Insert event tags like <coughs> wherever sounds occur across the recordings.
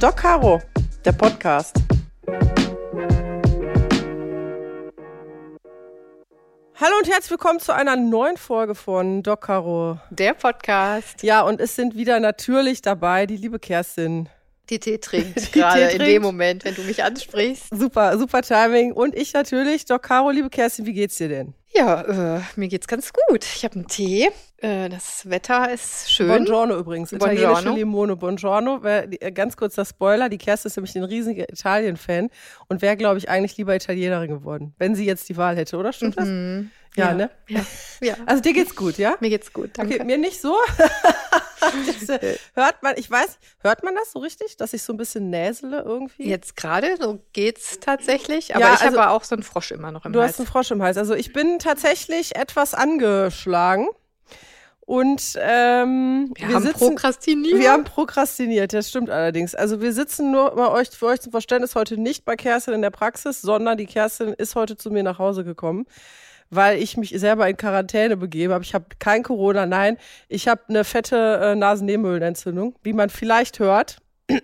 Doc Caro, der Podcast. Hallo und herzlich willkommen zu einer neuen Folge von Doc Caro. Der Podcast. Ja, und es sind wieder natürlich dabei die liebe Kerstin. Die Tee trinkt <laughs> gerade in dem Moment, wenn du mich ansprichst. Super, super Timing. Und ich natürlich, Doc Caro, liebe Kerstin, wie geht's dir denn? Ja, äh, mir geht's ganz gut. Ich habe einen Tee. Äh, das Wetter ist schön. Buongiorno übrigens. Buongiorno. Italienische Limone. Buongiorno. Wer, äh, ganz kurz das Spoiler. Die Kerstin ist nämlich ein riesiger Italien-Fan und wäre, glaube ich, eigentlich lieber Italienerin geworden, wenn sie jetzt die Wahl hätte, oder? Stimmt das? Mhm. Ja, ne? Ja. ja. <laughs> Also dir geht's gut, ja? Mir geht's gut, danke. Okay, mir nicht so. <laughs> das, äh, hört man, ich weiß, hört man das so richtig, dass ich so ein bisschen näsele irgendwie? Jetzt gerade, so geht's tatsächlich. Aber Ja, ich also- habe auch so einen Frosch immer noch im Du Hals. hast einen Frosch im Hals. Also ich bin tatsächlich etwas angeschlagen. Und ähm, wir, haben sitzen, prokrastiniert. Wir haben prokrastiniert, das stimmt allerdings. Also wir sitzen nur bei euch, für euch zum Verständnis heute nicht bei Kerstin in der Praxis, sondern die Kerstin ist heute zu mir nach Hause gekommen, weil ich mich selber in Quarantäne begebe habe. Ich habe kein Corona, nein. Ich habe eine fette äh, Nasennebenhöhlenentzündung, wie man vielleicht hört. <clears throat>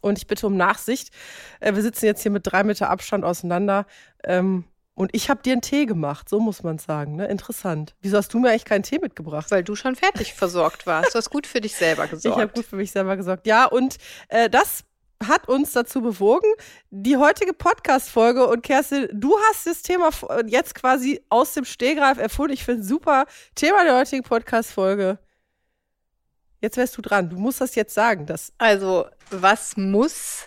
Und ich bitte um Nachsicht. Äh, wir sitzen jetzt hier mit drei Meter Abstand auseinander. Ähm, und ich habe dir einen Tee gemacht, so muss man sagen. Ne? Interessant. Wieso hast du mir eigentlich keinen Tee mitgebracht? weil du schon fertig versorgt warst. Du hast gut für dich selber Ich habe gesorgt. gut für mich selber gesorgt. Ja, und äh, das hat uns dazu bewogen, die heutige Podcast-Folge und Kerstin, du hast das Thema jetzt quasi aus dem Stehgreif erfunden. Ich finde super. Thema der heutigen Podcast-Folge. Jetzt wärst du dran. Du musst das jetzt sagen. Das, Also, was muss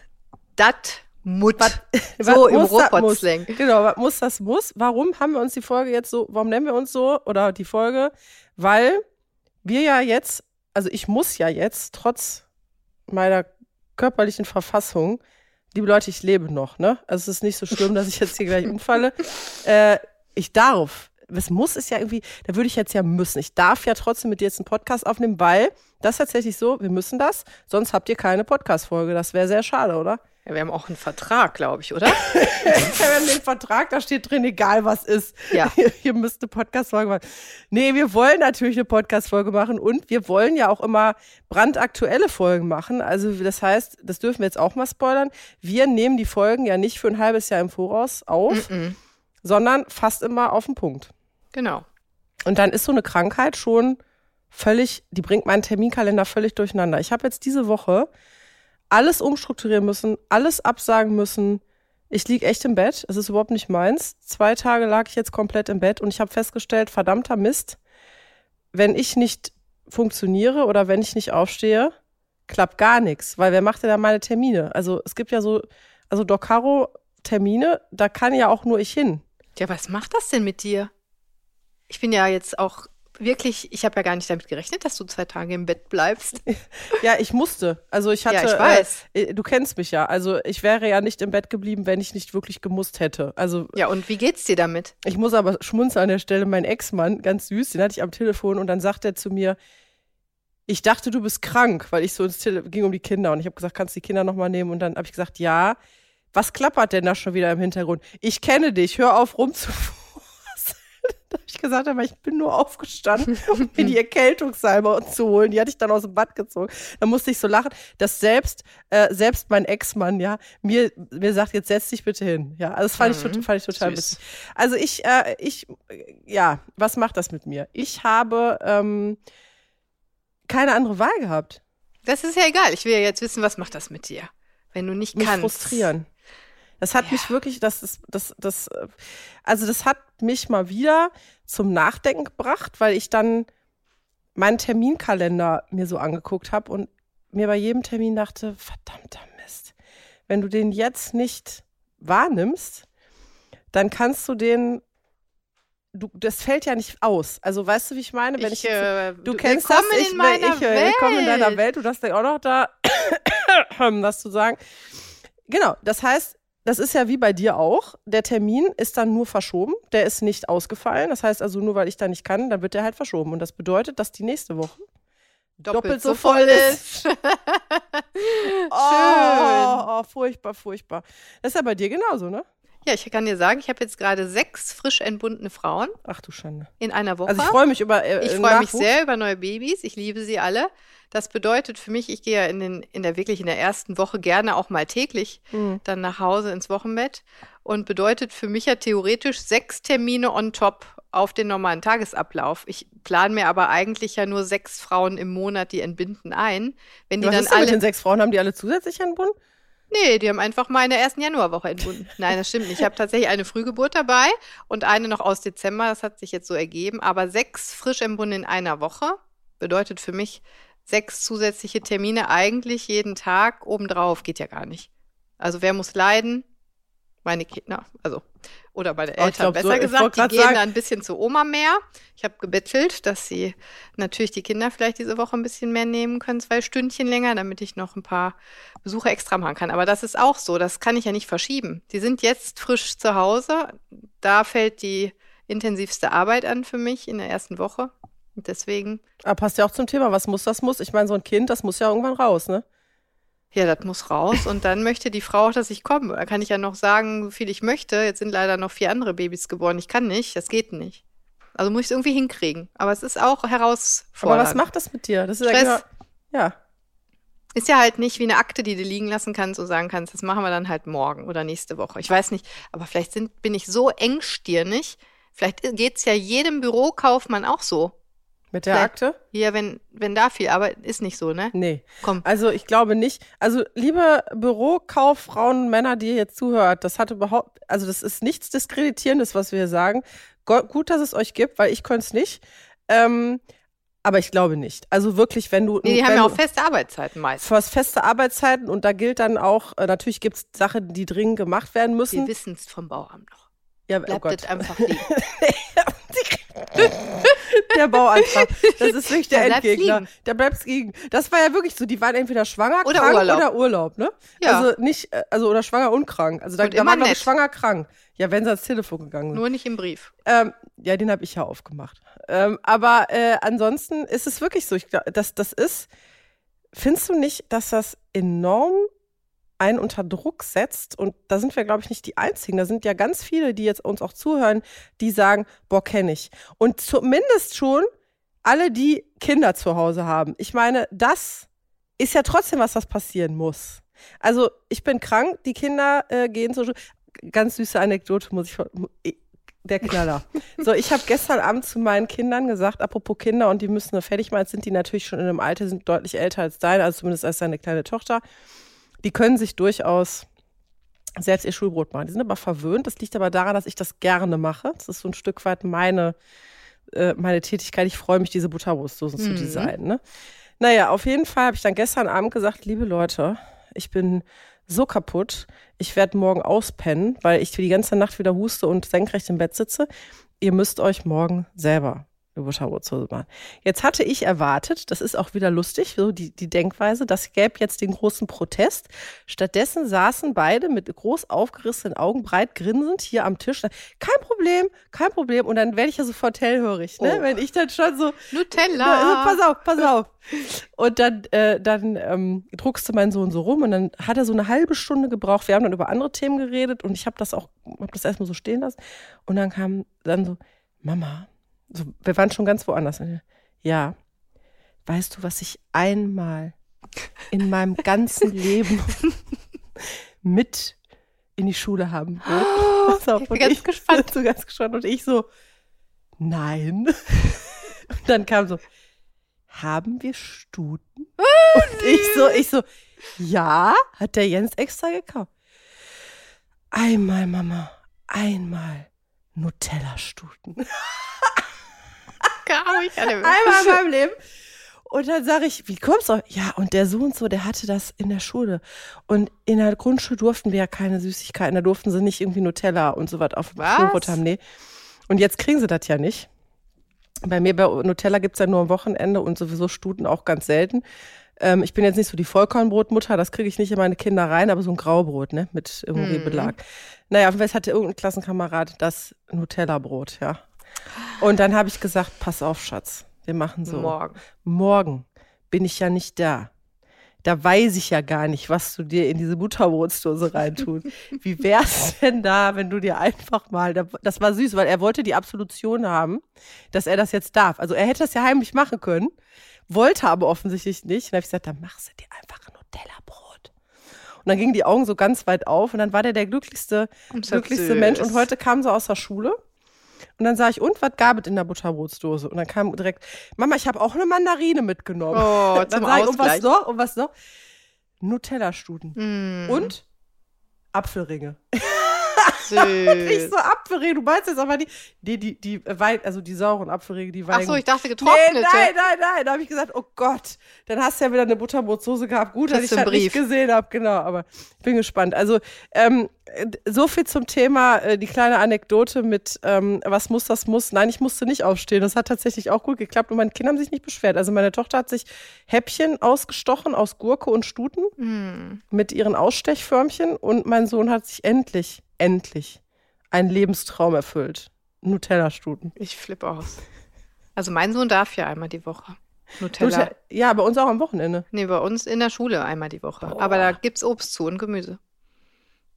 dat mut? was <laughs> so im das muss. Robotslang. Genau, was muss, das muss. Warum haben wir uns die Folge jetzt so, warum nennen wir uns so oder die Folge? Weil wir ja jetzt, also ich muss ja jetzt, trotz meiner körperlichen Verfassung, liebe Leute, ich lebe noch, ne? Also es ist nicht so schlimm, dass ich jetzt hier gleich <laughs> umfalle. Äh, ich darf. Es muss ist ja irgendwie, da würde ich jetzt ja müssen. Ich darf ja trotzdem mit dir jetzt einen Podcast aufnehmen, weil das ist tatsächlich so, wir müssen das, sonst habt ihr keine Podcast-Folge. Das wäre sehr schade, oder? Ja, wir haben auch einen Vertrag, glaube ich, oder? <laughs> Wir haben den Vertrag, da steht drin, egal was ist. Ja. <laughs> Ihr, ihr müsst eine Podcast-Folge machen. Nee, wir wollen natürlich eine Podcast-Folge machen und wir wollen ja auch immer brandaktuelle Folgen machen. Also das heißt, das dürfen wir jetzt auch mal spoilern. Wir nehmen die Folgen ja nicht für ein halbes Jahr im Voraus auf, Mhm. sondern fast immer auf den Punkt. Genau. Und dann ist so eine Krankheit schon völlig, die bringt meinen Terminkalender völlig durcheinander. Ich habe jetzt diese Woche alles umstrukturieren müssen, alles absagen müssen. Ich lieg echt im Bett. Es ist überhaupt nicht meins. Zwei Tage lag ich jetzt komplett im Bett und ich habe festgestellt, verdammter Mist, wenn ich nicht funktioniere oder wenn ich nicht aufstehe, klappt gar nichts. Weil wer macht denn da meine Termine? Also es gibt ja so, also Docaro Termine, da kann ja auch nur ich hin. Ja, was macht das denn mit dir? Ich bin ja jetzt auch wirklich, ich habe ja gar nicht damit gerechnet, dass du zwei Tage im Bett bleibst. <laughs> Ja, ich musste. Also ich hatte, Ja, ich weiß. Äh, du kennst mich ja. Also ich wäre ja nicht im Bett geblieben, wenn ich nicht wirklich gemusst hätte. Also Ja, und wie geht's dir damit? ich muss aber schmunzeln an der Stelle. Mein Ex-Mann, ganz süß, den hatte ich am Telefon und dann sagt er zu mir, ich dachte, du bist krank, weil ich so ins Tele ging um die Kinder und ich habe gesagt, kannst du die Kinder nochmal nehmen? Und dann habe ich gesagt, ja. Was klappert denn da schon wieder im Hintergrund? Ich kenne dich, hör auf rumzufußen. <laughs> Habe ich gesagt, aber ich bin nur aufgestanden, um mir die Erkältungssalbe zu holen. Die hatte ich dann aus dem Bad gezogen. Da musste ich so lachen, dass selbst, äh, selbst mein Ex-Mann, ja, mir, mir sagt, jetzt setz dich bitte hin. Ja, also das fand, ich, Mhm. tot- fand ich total witzig. Also ich, äh, ich, ja, was macht das mit mir? Ich habe ähm, keine andere Wahl gehabt. Das ist ja egal. Ich will ja jetzt wissen, was macht das mit dir, wenn du nicht Mich kannst. frustrieren. Das hat Ja. mich wirklich, das ist, das, das, äh, also das hat mich mal wieder zum Nachdenken gebracht, weil ich dann meinen Terminkalender mir so angeguckt habe und mir bei jedem Termin dachte, verdammter Mist, wenn du den jetzt nicht wahrnimmst, dann kannst du den, du, das fällt ja nicht aus. Also weißt du, wie ich meine? Wenn ich, jetzt- äh, Du kennst das, ich, in meiner ich, äh, Welt. willkommen in deiner Welt, du darfst ja auch noch da <coughs> was zu sagen. Genau, das heißt, das ist ja wie bei dir auch. Der Termin ist dann nur verschoben, der ist nicht ausgefallen. Das heißt also, nur weil ich da nicht kann, dann wird der halt verschoben. Und das bedeutet, dass die nächste Woche doppelt so voll ist. <laughs> Schön. Oh, oh, furchtbar, furchtbar. Das ist ja bei dir genauso, ne? Ja, ich kann dir sagen, ich habe jetzt gerade sechs frisch entbundene Frauen Ach du Schande. in einer Woche. Also ich freue mich über äh, Ich freue mich sehr über neue Babys. Ich liebe sie alle. Das bedeutet für mich, ich gehe ja in, den, in der wirklich in der ersten Woche gerne auch mal täglich Hm. dann nach Hause ins Wochenbett und bedeutet für mich ja theoretisch sechs Termine on top auf den normalen Tagesablauf. Ich plane mir aber eigentlich ja nur sechs Frauen im Monat, die entbinden ein. Wenn die Was dann ist denn mit alle den sechs Frauen? Haben die alle zusätzlich entbunden? Nee, die haben einfach mal in der ersten Januarwoche entbunden. Nein, das stimmt nicht. Ich habe tatsächlich eine Frühgeburt dabei und eine noch aus Dezember. Das hat sich jetzt so ergeben. Aber sechs frisch entbunden in einer Woche bedeutet für mich sechs zusätzliche Termine eigentlich jeden Tag obendrauf. Geht ja gar nicht. Also wer muss leiden? Meine Kinder, also oder meine Oh, Eltern glaub, so- besser ich gesagt, die gehen sagen- dann ein bisschen zu Oma mehr. Ich habe gebettelt, dass sie natürlich die Kinder vielleicht diese Woche ein bisschen mehr nehmen können, zwei Stündchen länger, damit ich noch ein paar Besuche extra machen kann. Aber das ist auch so, das kann ich ja nicht verschieben. Die sind jetzt frisch zu Hause. Da fällt die intensivste Arbeit an für mich in der ersten Woche. Und deswegen, Aber passt ja auch zum Thema, was muss, das muss. Ich meine, so ein Kind, das muss ja irgendwann raus, ne? Ja, das muss raus. Und dann möchte die Frau auch, dass ich komme. Da kann ich ja noch sagen, wie viel ich möchte. Jetzt sind leider noch vier andere Babys geboren. Ich kann nicht, das geht nicht. Also muss ich es irgendwie hinkriegen. Aber es ist auch Aber herausfordernd. was macht das mit dir? Das ist Stress. ja, genau- ja. Ist ja halt nicht wie eine Akte, die du liegen lassen kannst und sagen kannst, das machen wir dann halt morgen oder nächste Woche. Ich weiß nicht, aber vielleicht sind, bin ich so engstirnig. Vielleicht geht's ja jedem Bürokaufmann auch so. Mit der Vielleicht- Akte? Hier, wenn, wenn da viel Arbeit ist nicht so, ne? Nee. Komm. Also ich glaube nicht. Also liebe Bürokauffrauen Männer, die ihr jetzt zuhört, das hat überhaupt, also das ist nichts Diskreditierendes, was wir hier sagen. Gut, dass es euch gibt, weil ich könnte es nicht. Ähm, aber ich glaube nicht. Also wirklich, wenn du. Nee, die haben ja auch feste Arbeitszeiten meist. Fast feste Arbeitszeiten und da gilt dann auch, äh, natürlich gibt es Sachen, die dringend gemacht werden Wir müssen. wissen es vom Bauamt noch. Ja, oh Bleibt Gott. das einfach <laughs> liegen. <laughs> Der Bauantrag. Das ist wirklich der Der Endgegner. liegen. Der bleibt liegen. Das war ja wirklich so, die waren entweder schwanger, Oder krank Urlaub. oder Urlaub, ne? Ja. Also nicht, äh, also oder schwanger und krank. Also da, da immer war glaube ich nett. schwanger krank. Ja, wenn sie ans Telefon gegangen sind. Nur nicht im Brief. Ähm, ja, den habe ich ja aufgemacht. Ähm, aber äh, ansonsten ist es wirklich so. Ich glaub, das, das ist, findest du nicht, dass das enorm einen unter Druck setzt? Und da sind wir, glaube ich, nicht die Einzigen. Da sind ja ganz viele, die jetzt uns auch zuhören, die sagen, boah, kenne ich. Und zumindest schon alle, die Kinder zu Hause haben. Ich meine, das ist ja trotzdem was, was passieren muss. Also ich bin krank, die Kinder äh, gehen Schule. Ganz süße Anekdote muss ich von- der Knaller. <laughs> So, ich habe gestern Abend zu meinen Kindern gesagt, apropos Kinder und die müssen nur fertig machen, sind die natürlich schon in einem Alter, sind deutlich älter als deine, also zumindest als deine kleine Tochter. Die können sich durchaus selbst ihr Schulbrot machen. Die sind aber verwöhnt. Das liegt aber daran, dass ich das gerne mache. Das ist so ein Stück weit meine, äh, meine Tätigkeit. Ich freue mich, diese Butterbrustdosen zu Mhm. designen. Ne? Naja, auf jeden Fall habe ich dann gestern Abend gesagt, liebe Leute, ich bin so kaputt. Ich werde morgen auspennen, weil ich die ganze Nacht wieder huste und senkrecht im Bett sitze. Ihr müsst euch morgen selber machen. Jetzt hatte ich erwartet, das ist auch wieder lustig, so die, die Denkweise, das gäbe jetzt den großen Protest. Stattdessen saßen beide mit groß aufgerissenen Augen, breit grinsend hier am Tisch. Kein Problem, kein Problem. Und dann werde ich ja sofort hellhörig, ne? Oh. Wenn ich dann schon so, Nutella. also, pass auf, pass auf. Und dann, äh, dann ähm, druckste mein Sohn so rum und dann hat er so eine halbe Stunde gebraucht. Wir haben dann über andere Themen geredet und ich habe das auch, habe das erstmal so stehen lassen. Und dann kam dann so, Mama, so, wir waren schon ganz woanders. Ja, weißt du, was ich einmal in meinem ganzen Leben mit in die Schule haben will? Pass auf, ich bin ganz gespannt. So ganz gespannt. Und ich so, nein. Und dann kam so, haben wir Stuten? Und ich so, ich so, ja, hat der Jens extra gekauft. Einmal, Mama, einmal Nutella-Stuten. <laughs> Gar nicht. Alle- Einmal in meinem Leben. Und dann sage ich, wie kommst du? Ja, und der so und so, der hatte das in der Schule. Und in der Grundschule durften wir ja keine Süßigkeiten, da durften sie nicht irgendwie Nutella und so was auf dem? Schulbrot haben. Nee. Und jetzt kriegen sie das ja nicht. Bei mir bei Nutella gibt's ja nur am Wochenende und sowieso Stuten auch ganz selten. Ähm, ich bin jetzt nicht so die Vollkornbrotmutter, das kriege ich nicht in meine Kinder rein, aber so ein Graubrot, ne, mit irgendwie Mhm. Belag. Naja, auf jeden Fall hatte irgendein Klassenkamerad das Nutella-Brot, ja. Und dann habe ich gesagt, pass auf, Schatz, wir machen so. Morgen. Morgen bin ich ja nicht da. da weiß ich ja gar nicht, was du dir in diese Butterbrotsdose reintust. <laughs> Wie wär's denn da, wenn du dir einfach mal, das war süß, weil er wollte die Absolution haben, dass er das jetzt darf. Also er hätte das ja heimlich machen können, wollte aber offensichtlich nicht. Und dann habe ich gesagt, dann machst du dir einfach ein Nutella-Brot. Und dann gingen die Augen so ganz weit auf und dann war der der glücklichste, glücklichste Mensch. Und heute kam so aus der Schule und dann sage ich, und was gab es in der Butterbrotsdose? Und dann kam direkt, Mama, ich habe auch eine Mandarine mitgenommen. Oh, <laughs> dann sage ich, und was noch? Und was noch? Nutella-Studen. Mm. Und Apfelringe. <laughs> Süß. ich so Apfelringe, du meinst jetzt aber die, die, die, die Wein, also die sauren Apfelringe, die Wein. Ach so, ich dachte getrocknete. Nee, nein, nein, nein. Da habe ich gesagt, oh Gott, dann hast du ja wieder eine Butterbrotsoße gehabt. Gut, dass Kriegst ich halt nicht gesehen habe, genau, aber ich bin gespannt. Also, ähm, so viel zum Thema, äh, die kleine Anekdote mit, ähm, was muss, das muss. Nein, ich musste nicht aufstehen. Das hat tatsächlich auch gut geklappt und meine Kinder haben sich nicht beschwert. Also meine Tochter hat sich Häppchen ausgestochen aus Gurke und Stuten Mm. mit ihren Ausstechförmchen und mein Sohn hat sich endlich, endlich einen Lebenstraum erfüllt. Nutella-Stuten. Ich flippe aus. Also mein Sohn darf ja einmal die Woche. Nutella. Nutella- Ja, bei uns auch am Wochenende. Nee, bei uns in der Schule einmal die Woche. Boah. Aber da gibt's Obst zu und Gemüse.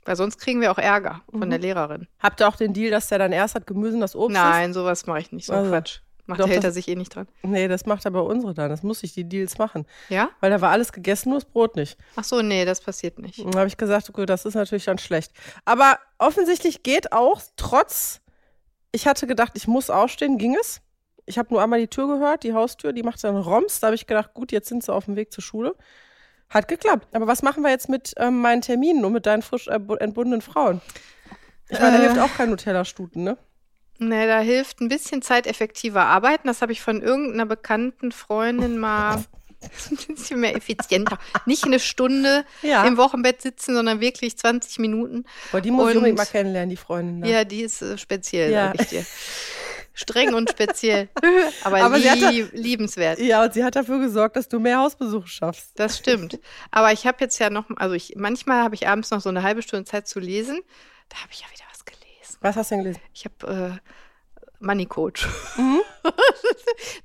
Weil sonst kriegen wir auch Ärger von Mhm. der Lehrerin. Habt ihr auch den Deal, dass der dann erst hat Gemüse und das Obst ist? Nein, sowas mache ich nicht. So Also, Quatsch. Macht doch, hält er sich eh nicht dran. Nee, das macht aber unsere dann. Das muss ich die Deals machen. Ja? Weil da war alles gegessen, nur das Brot nicht. Ach so, nee, das passiert nicht. Dann habe ich gesagt, okay, das ist natürlich dann schlecht. Aber offensichtlich geht auch, trotz, ich hatte gedacht, ich muss aufstehen, ging es. Ich habe nur einmal die Tür gehört, die Haustür, die macht dann Roms. Da habe ich gedacht, gut, jetzt sind sie auf dem Weg zur Schule. Hat geklappt. Aber was machen wir jetzt mit ähm, meinen Terminen und mit deinen frisch äh, entbundenen Frauen? Ich meine, da Äh. hilft auch kein Nutella-Stuten, ne? Nee, da hilft ein bisschen zeiteffektiver arbeiten. Das habe ich von irgendeiner bekannten Freundin mal <laughs> ein bisschen mehr effizienter. Nicht eine Stunde Ja. im Wochenbett sitzen, sondern wirklich 20 Minuten. Boah, die muss ich unbedingt mal kennenlernen, die Freundin. da. Ja, die ist äh, speziell, Ja. sag ich dir. Streng und speziell. <laughs> Aber, Aber sie hat lieb, liebenswert. Ja, und sie hat dafür gesorgt, dass du mehr Hausbesuche schaffst. Das stimmt. Aber ich habe jetzt ja noch, also ich, manchmal habe ich abends noch so eine halbe Stunde Zeit zu lesen. Da habe ich ja wieder was hast du denn gelesen? Ich habe äh, Money Coach. Mhm. <laughs>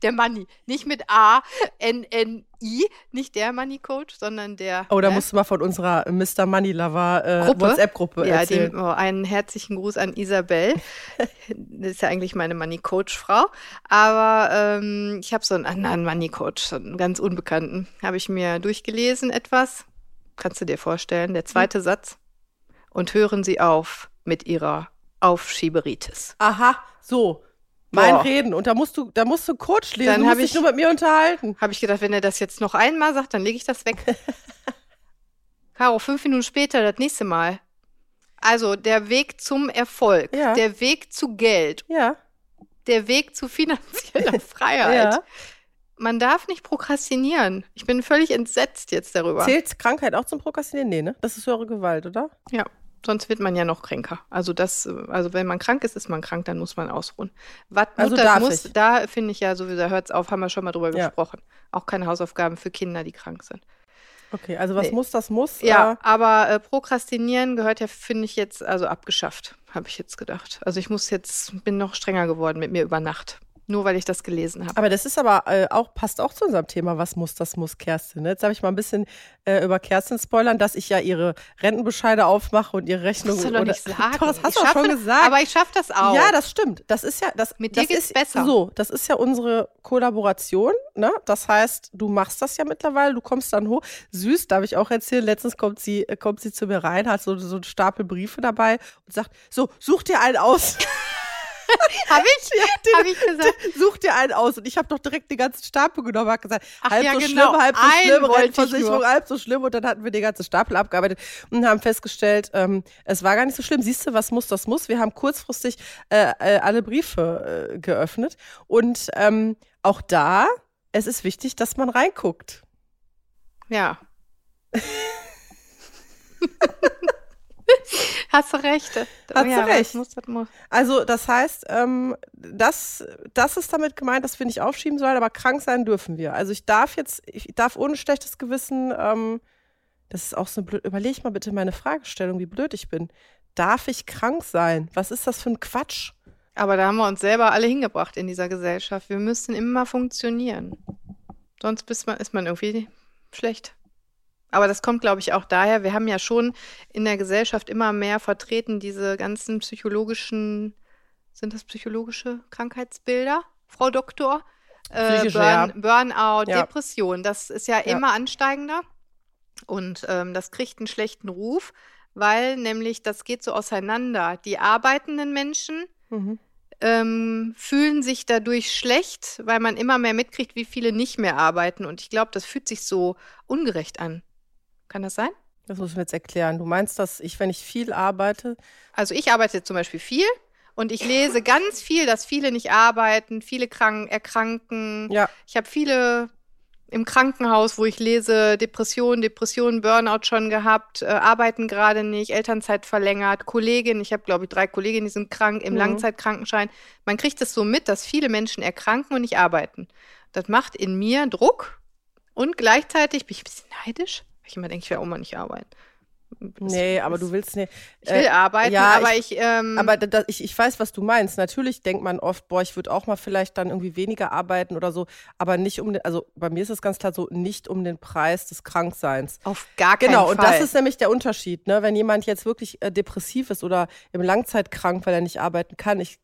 der Money. Nicht mit A, N, N, I. Nicht der Money Coach, sondern der. Oh, da ne? musst du mal von unserer Mr. Money Lover äh, Gruppe? WhatsApp-Gruppe Ja, erzählen. oh, einen herzlichen Gruß an Isabel. <laughs> das ist ja eigentlich meine Money Coach Frau. Aber ähm, ich habe so einen anderen Money Coach, so einen ganz unbekannten. Habe ich mir durchgelesen etwas. Kannst du dir vorstellen? Der zweite Hm. Satz. Und hören Sie auf mit Ihrer Aufschieberitis. Aha, so. Mein Boah. Reden. Und da musst du, da musst du Coach lesen. Dann du dich ich- nur mit mir unterhalten. Habe ich gedacht, wenn er das jetzt noch einmal sagt, dann lege ich das weg. <laughs> Caro, fünf Minuten später das nächste Mal. Also der Weg zum Erfolg, Ja. der Weg zu Geld, Ja. der Weg zu finanzieller <laughs> Freiheit. Ja. Man darf nicht prokrastinieren. Ich bin völlig entsetzt jetzt darüber. Zählt Krankheit auch zum Prokrastinieren? Nee, ne? Das ist höhere Gewalt, oder? Ja, sonst wird man ja noch kränker. Also das, also wenn man krank ist, ist man krank, dann muss man ausruhen. Was Also Mutter muss, ich. da finde ich ja sowieso, da hört es auf, haben wir schon mal drüber Ja. gesprochen. Auch keine Hausaufgaben für Kinder, die krank sind. Okay, also was Nee. muss, das muss. Ja, Äh, aber äh, Prokrastinieren gehört ja, finde ich jetzt, also abgeschafft, habe ich jetzt gedacht. Also ich muss jetzt, bin noch strenger geworden mit mir über Nacht. Nur weil ich das gelesen habe. aber das ist aber äh, auch, passt auch zu unserem Thema, was muss, das muss Kerstin. ne? Jetzt habe ich mal ein bisschen äh, über Kerstin spoilern, dass ich ja ihre Rentenbescheide aufmache und ihre Rechnung. Das musst du doch nicht <laughs> sagen. Doch, das hast du schon gesagt. Aber ich schaffe das auch. Ja, das stimmt. Das ist ja das. Mit dir das geht's ist, besser. So, das ist ja unsere Kollaboration. Ne? Das heißt, du machst das ja mittlerweile. Du kommst dann hoch. Süß, darf ich auch erzählen. Letztens kommt sie, kommt sie zu mir rein, hat so, so einen Stapel Briefe dabei und sagt: So, such dir einen aus. <laughs> <laughs> habe ich? den- Habe ich gesagt? such dir einen aus. Und ich habe doch direkt den ganzen Stapel genommen, habe gesagt, Ach halb ja, so genau. schlimm, halb so Einen schlimm, Rentenversicherung, halb so schlimm. Und dann hatten wir den ganzen Stapel abgearbeitet und haben festgestellt, ähm, es war gar nicht so schlimm. Siehst du, was muss, das muss. Wir haben kurzfristig äh, äh, alle Briefe äh, geöffnet. Und ähm, auch da, es ist wichtig, dass man reinguckt. Ja. <laughs> Hast du recht. Hast du ja, recht. Das muss, das muss. Also das heißt, ähm, das, das ist damit gemeint, dass wir nicht aufschieben sollen, aber krank sein dürfen wir. Also ich darf jetzt, ich darf ohne schlechtes Gewissen, ähm, das ist auch so blöd, überleg mal bitte meine Fragestellung, wie blöd ich bin. Darf ich krank sein? Was ist das für ein Quatsch? Aber da haben wir uns selber alle hingebracht in dieser Gesellschaft. Wir müssen immer funktionieren. Sonst man, ist man irgendwie schlecht. Aber das kommt, glaube ich, auch daher, wir haben ja schon in der Gesellschaft immer mehr vertreten, diese ganzen psychologischen, sind das psychologische Krankheitsbilder, Frau Doktor? Äh, Burn, ja. Burnout, Ja. Depression, das ist ja, Ja. immer ansteigender. Und ähm, das kriegt einen schlechten Ruf, weil nämlich das geht so auseinander. Die arbeitenden Menschen Mhm. ähm, fühlen sich dadurch schlecht, weil man immer mehr mitkriegt, wie viele nicht mehr arbeiten. Und ich glaube, das fühlt sich so ungerecht an. Kann das sein? Das muss ich mir jetzt erklären. Du meinst, dass ich, wenn ich viel arbeite, Also ich arbeite zum Beispiel viel und ich lese ganz viel, dass viele nicht arbeiten, viele krank, erkranken. ja, Ich habe viele im Krankenhaus, wo ich lese, Depression, Depression, Burnout schon gehabt, äh, arbeiten gerade nicht, Elternzeit verlängert, Kollegin, ich habe glaube ich drei Kolleginnen, die sind krank im Mhm. Langzeitkrankenschein. Man kriegt es so mit, dass viele Menschen erkranken und nicht arbeiten. Das macht in mir Druck und gleichzeitig bin ich ein bisschen neidisch, ich immer denke, ich will auch mal nicht arbeiten. nee, aber du willst nicht. Ich will arbeiten, ja, aber ich, ähm, Aber da, da, ich, ich weiß, was du meinst. Natürlich denkt man oft, boah, ich würde auch mal vielleicht dann irgendwie weniger arbeiten oder so, aber nicht um den, also bei mir ist es ganz klar so, nicht um den Preis des Krankseins. auf gar keinen Genau, Fall. und das ist nämlich der Unterschied, ne? Wenn jemand jetzt wirklich äh, depressiv ist oder im Langzeitkrank, weil er nicht arbeiten kann, ich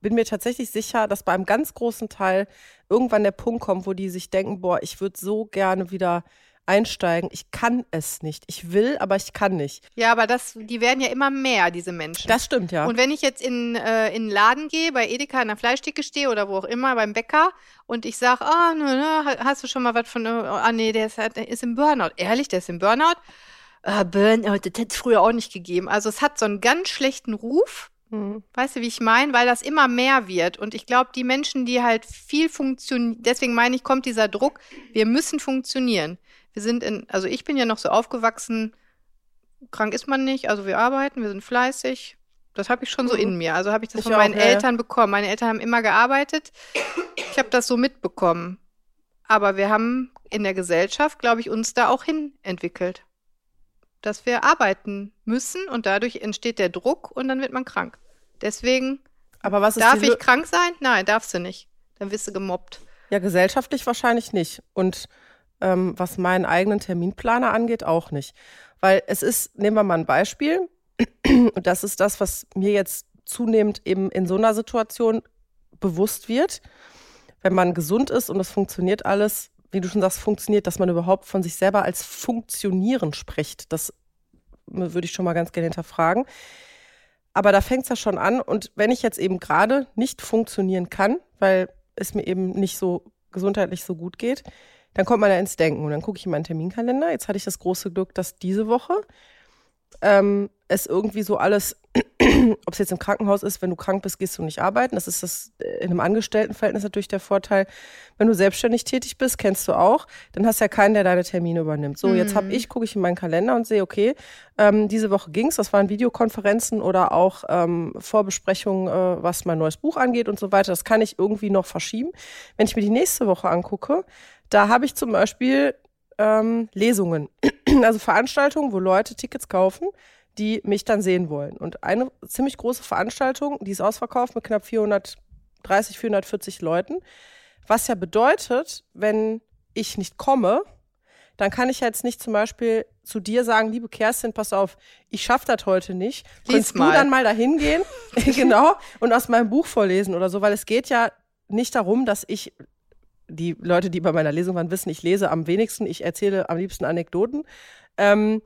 bin mir tatsächlich sicher, dass bei einem ganz großen Teil irgendwann der Punkt kommt, wo die sich denken, boah, ich würde so gerne wieder einsteigen. Ich kann es nicht. Ich will, aber ich kann nicht. ja, aber das, die werden ja immer mehr, diese Menschen. Das stimmt, ja. Und wenn ich jetzt in, äh, in den Laden gehe, bei Edeka in der Fleischtheke stehe oder wo auch immer, beim Bäcker und ich sage, ah, ne, ne, hast du schon mal was von, äh, ah nee, der ist, der ist im Burnout. Ehrlich, der ist im Burnout? Ah, Burnout, das hätte es früher auch nicht gegeben. Also es hat so einen ganz schlechten Ruf. Mhm. Weißt du, wie ich meine? Weil das immer mehr wird. Und ich glaube, die Menschen, die halt viel funktionieren, deswegen meine ich, kommt dieser Druck, wir müssen funktionieren. Wir sind in, also ich bin ja noch so aufgewachsen, krank ist man nicht, also wir arbeiten, wir sind fleißig. Das habe ich schon so Mhm. in mir. Also habe ich das Ich von auch, meinen ja, ja. Eltern bekommen. Meine Eltern haben immer gearbeitet. Ich habe das so mitbekommen. Aber wir haben in der Gesellschaft, glaube ich, uns da auch hin entwickelt. Dass wir arbeiten müssen und dadurch entsteht der Druck und dann wird man krank. Deswegen Aber was ist darf ich krank sein? Nein, darfst du nicht. Dann wirst du gemobbt. Ja, gesellschaftlich wahrscheinlich nicht. Und ähm, was meinen eigenen Terminplaner angeht, auch nicht. Weil es ist, nehmen wir mal ein Beispiel, <clears throat> und das ist das, was mir jetzt zunehmend eben in so einer Situation bewusst wird, wenn man gesund ist und es funktioniert alles, wie du schon sagst, funktioniert, dass man überhaupt von sich selber als Funktionieren spricht. Das würde ich schon mal ganz gerne hinterfragen. Aber da fängt es ja schon an. Und wenn ich jetzt eben gerade nicht funktionieren kann, weil es mir eben nicht so gesundheitlich so gut geht, dann kommt man ja ins Denken. Und dann gucke ich in meinen Terminkalender. Jetzt hatte ich das große Glück, dass diese Woche ähm, es irgendwie so alles, <clears throat> ob es jetzt im Krankenhaus ist, wenn du krank bist, gehst du nicht arbeiten. Das ist das äh, in einem Angestelltenverhältnis natürlich der Vorteil. Wenn du selbstständig tätig bist, kennst du auch, dann hast du ja keinen, der deine Termine übernimmt. So, jetzt habe Mhm. ich, gucke ich in meinen Kalender und sehe, okay, ähm, diese Woche ging's. Das waren Videokonferenzen oder auch ähm, Vorbesprechungen, äh, was mein neues Buch angeht und so weiter. Das kann ich irgendwie noch verschieben. Wenn ich mir die nächste Woche angucke, da habe ich zum Beispiel ähm, Lesungen, <clears throat> also Veranstaltungen, wo Leute Tickets kaufen, die mich dann sehen wollen. Und eine ziemlich große Veranstaltung, die ist ausverkauft mit knapp 430, 440 Leuten. Was ja bedeutet, wenn ich nicht komme, dann kann ich jetzt nicht zum Beispiel zu dir sagen, liebe Kerstin, pass auf, ich schaffe das heute nicht. Lies mal. du dann mal dahin gehen, <laughs> <laughs> genau, und aus meinem Buch vorlesen oder so, weil es geht ja nicht darum, dass ich die Leute, die bei meiner Lesung waren, wissen, ich lese am wenigsten, ich erzähle am liebsten Anekdoten. Ähm,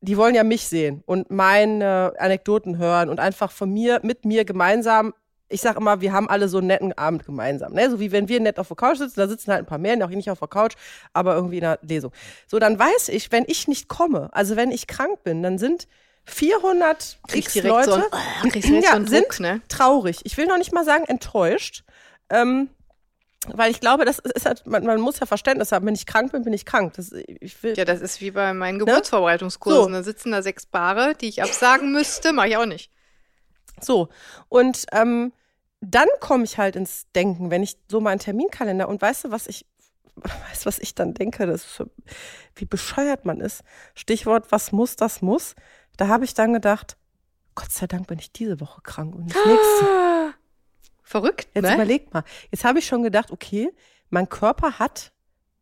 die wollen ja mich sehen und meine Anekdoten hören und einfach von mir, mit mir gemeinsam. Ich sag immer, wir haben alle so einen netten Abend gemeinsam. Ne? So wie wenn wir nett auf der Couch sitzen, da sitzen halt ein paar mehr, auch nicht auf der Couch, aber irgendwie in der Lesung. So, dann weiß ich, wenn ich nicht komme, also wenn ich krank bin, dann sind 400 Kriegst x Leute so ein, oh, Ja, so einen sind- Druck, ne? traurig. Ich will noch nicht mal sagen enttäuscht. Ähm, weil ich glaube, das ist halt, man, man muss ja Verständnis haben. Wenn ich krank bin, bin ich krank. Das, ich will, Ja, das ist wie bei meinen Geburtsvorbereitungskursen. So. Da sitzen da sechs Paare, die ich absagen müsste, mache ich auch nicht. So. Und ähm, dann komme ich halt ins Denken, wenn ich so meinen Terminkalender und weißt du, was ich, weißt was ich dann denke, das ist wie bescheuert man ist. Stichwort, was muss, das muss. Da habe ich dann gedacht, Gott sei Dank bin ich diese Woche krank und nicht nächste. Verrückt, Jetzt ne? überleg mal. Jetzt habe ich schon gedacht, okay, mein Körper hat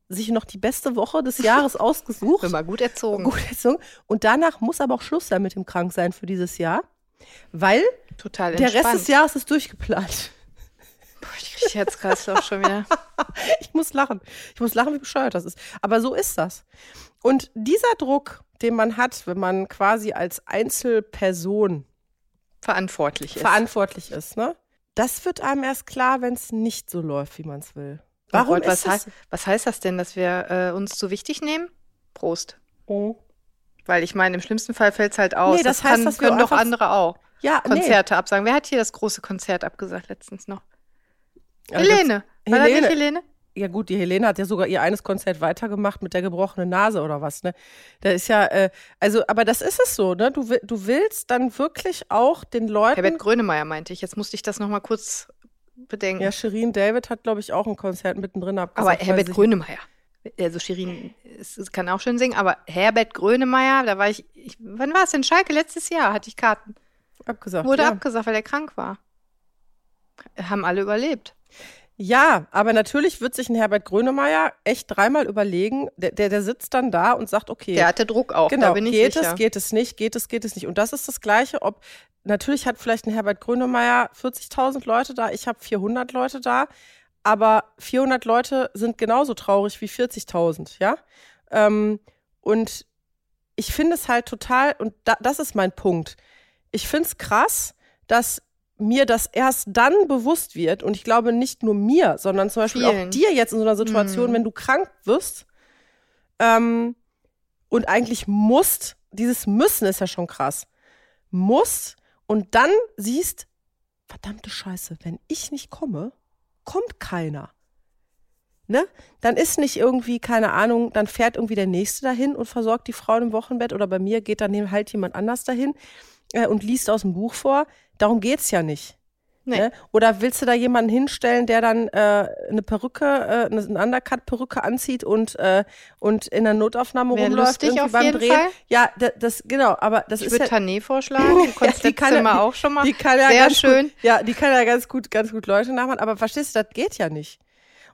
sich noch die beste Woche des Jahres <laughs> ausgesucht. Bin mal gut erzogen. Gut erzogen. Und danach muss aber auch Schluss sein mit dem Kranksein für dieses Jahr, weil der. Rest des Jahres ist durchgeplant. Boah, ich krieg Herzkreislauf schon wieder. <laughs> Ich muss lachen. Ich muss lachen, wie bescheuert das ist. Aber so ist das. Und dieser Druck, den man hat, wenn man quasi als Einzelperson Verantwortlich ist. verantwortlich ist, ne? Das wird einem erst klar, wenn es nicht so läuft, wie man es will. Warum Warum was, ist heißt, was heißt das denn, dass wir äh, uns zu wichtig nehmen? Prost. Oh. Weil ich meine, im schlimmsten Fall fällt es halt aus. Nee, das heißt, kann, dass können doch andere auch Ja, nee. Konzerte absagen. Wer hat hier das große Konzert abgesagt letztens noch? Also Helene. War das Helene. nicht Helene? Ja gut, die Helene hat ja sogar ihr eines Konzert weitergemacht mit der gebrochenen Nase oder was, ne? Da ist ja, äh, also, aber das ist es so, ne? Du, du willst dann wirklich auch den Leuten. Herbert Grönemeyer meinte ich. Jetzt musste ich das nochmal kurz bedenken. ja, Shirin David hat, glaube ich, auch ein Konzert mittendrin aber abgesagt. weil Herbert Grönemeyer. Also Shirin es kann auch schön singen, aber Herbert Grönemeyer, da war ich, ich wann war es denn? Schalke letztes Jahr hatte ich Karten. abgesagt. Wurde ja. abgesagt, weil er krank war. Haben alle überlebt. Ja, aber natürlich wird sich ein Herbert Grönemeyer echt dreimal überlegen. Der, der, der sitzt dann da und sagt, okay, Der hatte Druck auch, genau, da bin ich geht sicher. es, geht es nicht, geht es, geht es nicht. Und das ist das Gleiche, ob, natürlich hat vielleicht ein Herbert Grönemeyer 40.000 Leute da, ich habe 400 Leute da, aber 400 Leute sind genauso traurig wie 40.000, ja? Ähm, und ich finde es halt total, und da, das ist mein Punkt. Ich finde es krass, dass mir das erst dann bewusst wird, und ich glaube nicht nur mir, sondern zum Beispiel Vielen. auch dir jetzt in so einer Situation, Mhm. wenn du krank wirst, ähm, und eigentlich musst, dieses Müssen ist ja schon krass, musst und dann siehst, verdammte Scheiße, wenn ich nicht komme, kommt keiner. Ne? Dann ist nicht irgendwie, keine Ahnung, dann fährt irgendwie der Nächste dahin und versorgt die Frau im Wochenbett oder bei mir geht dann halt jemand anders dahin äh, und liest aus dem Buch vor. Darum geht's ja nicht. Nee. Ne? Oder willst du da jemanden hinstellen, der dann äh, eine Perücke, äh, eine Undercut-Perücke anzieht und, äh, und in der Notaufnahme Wär rumläuft lustig irgendwie auf beim jeden Drehen? Fall. Ja, da- das genau, aber das Ich ist würde ja, Tané vorschlagen. <laughs> Die konntest die kann ja- auch schon mal. die kann ja Sehr ganz schön. Gut, ja, die kann ja ganz gut, ganz gut Leute nachmachen. Aber verstehst du, das geht ja nicht.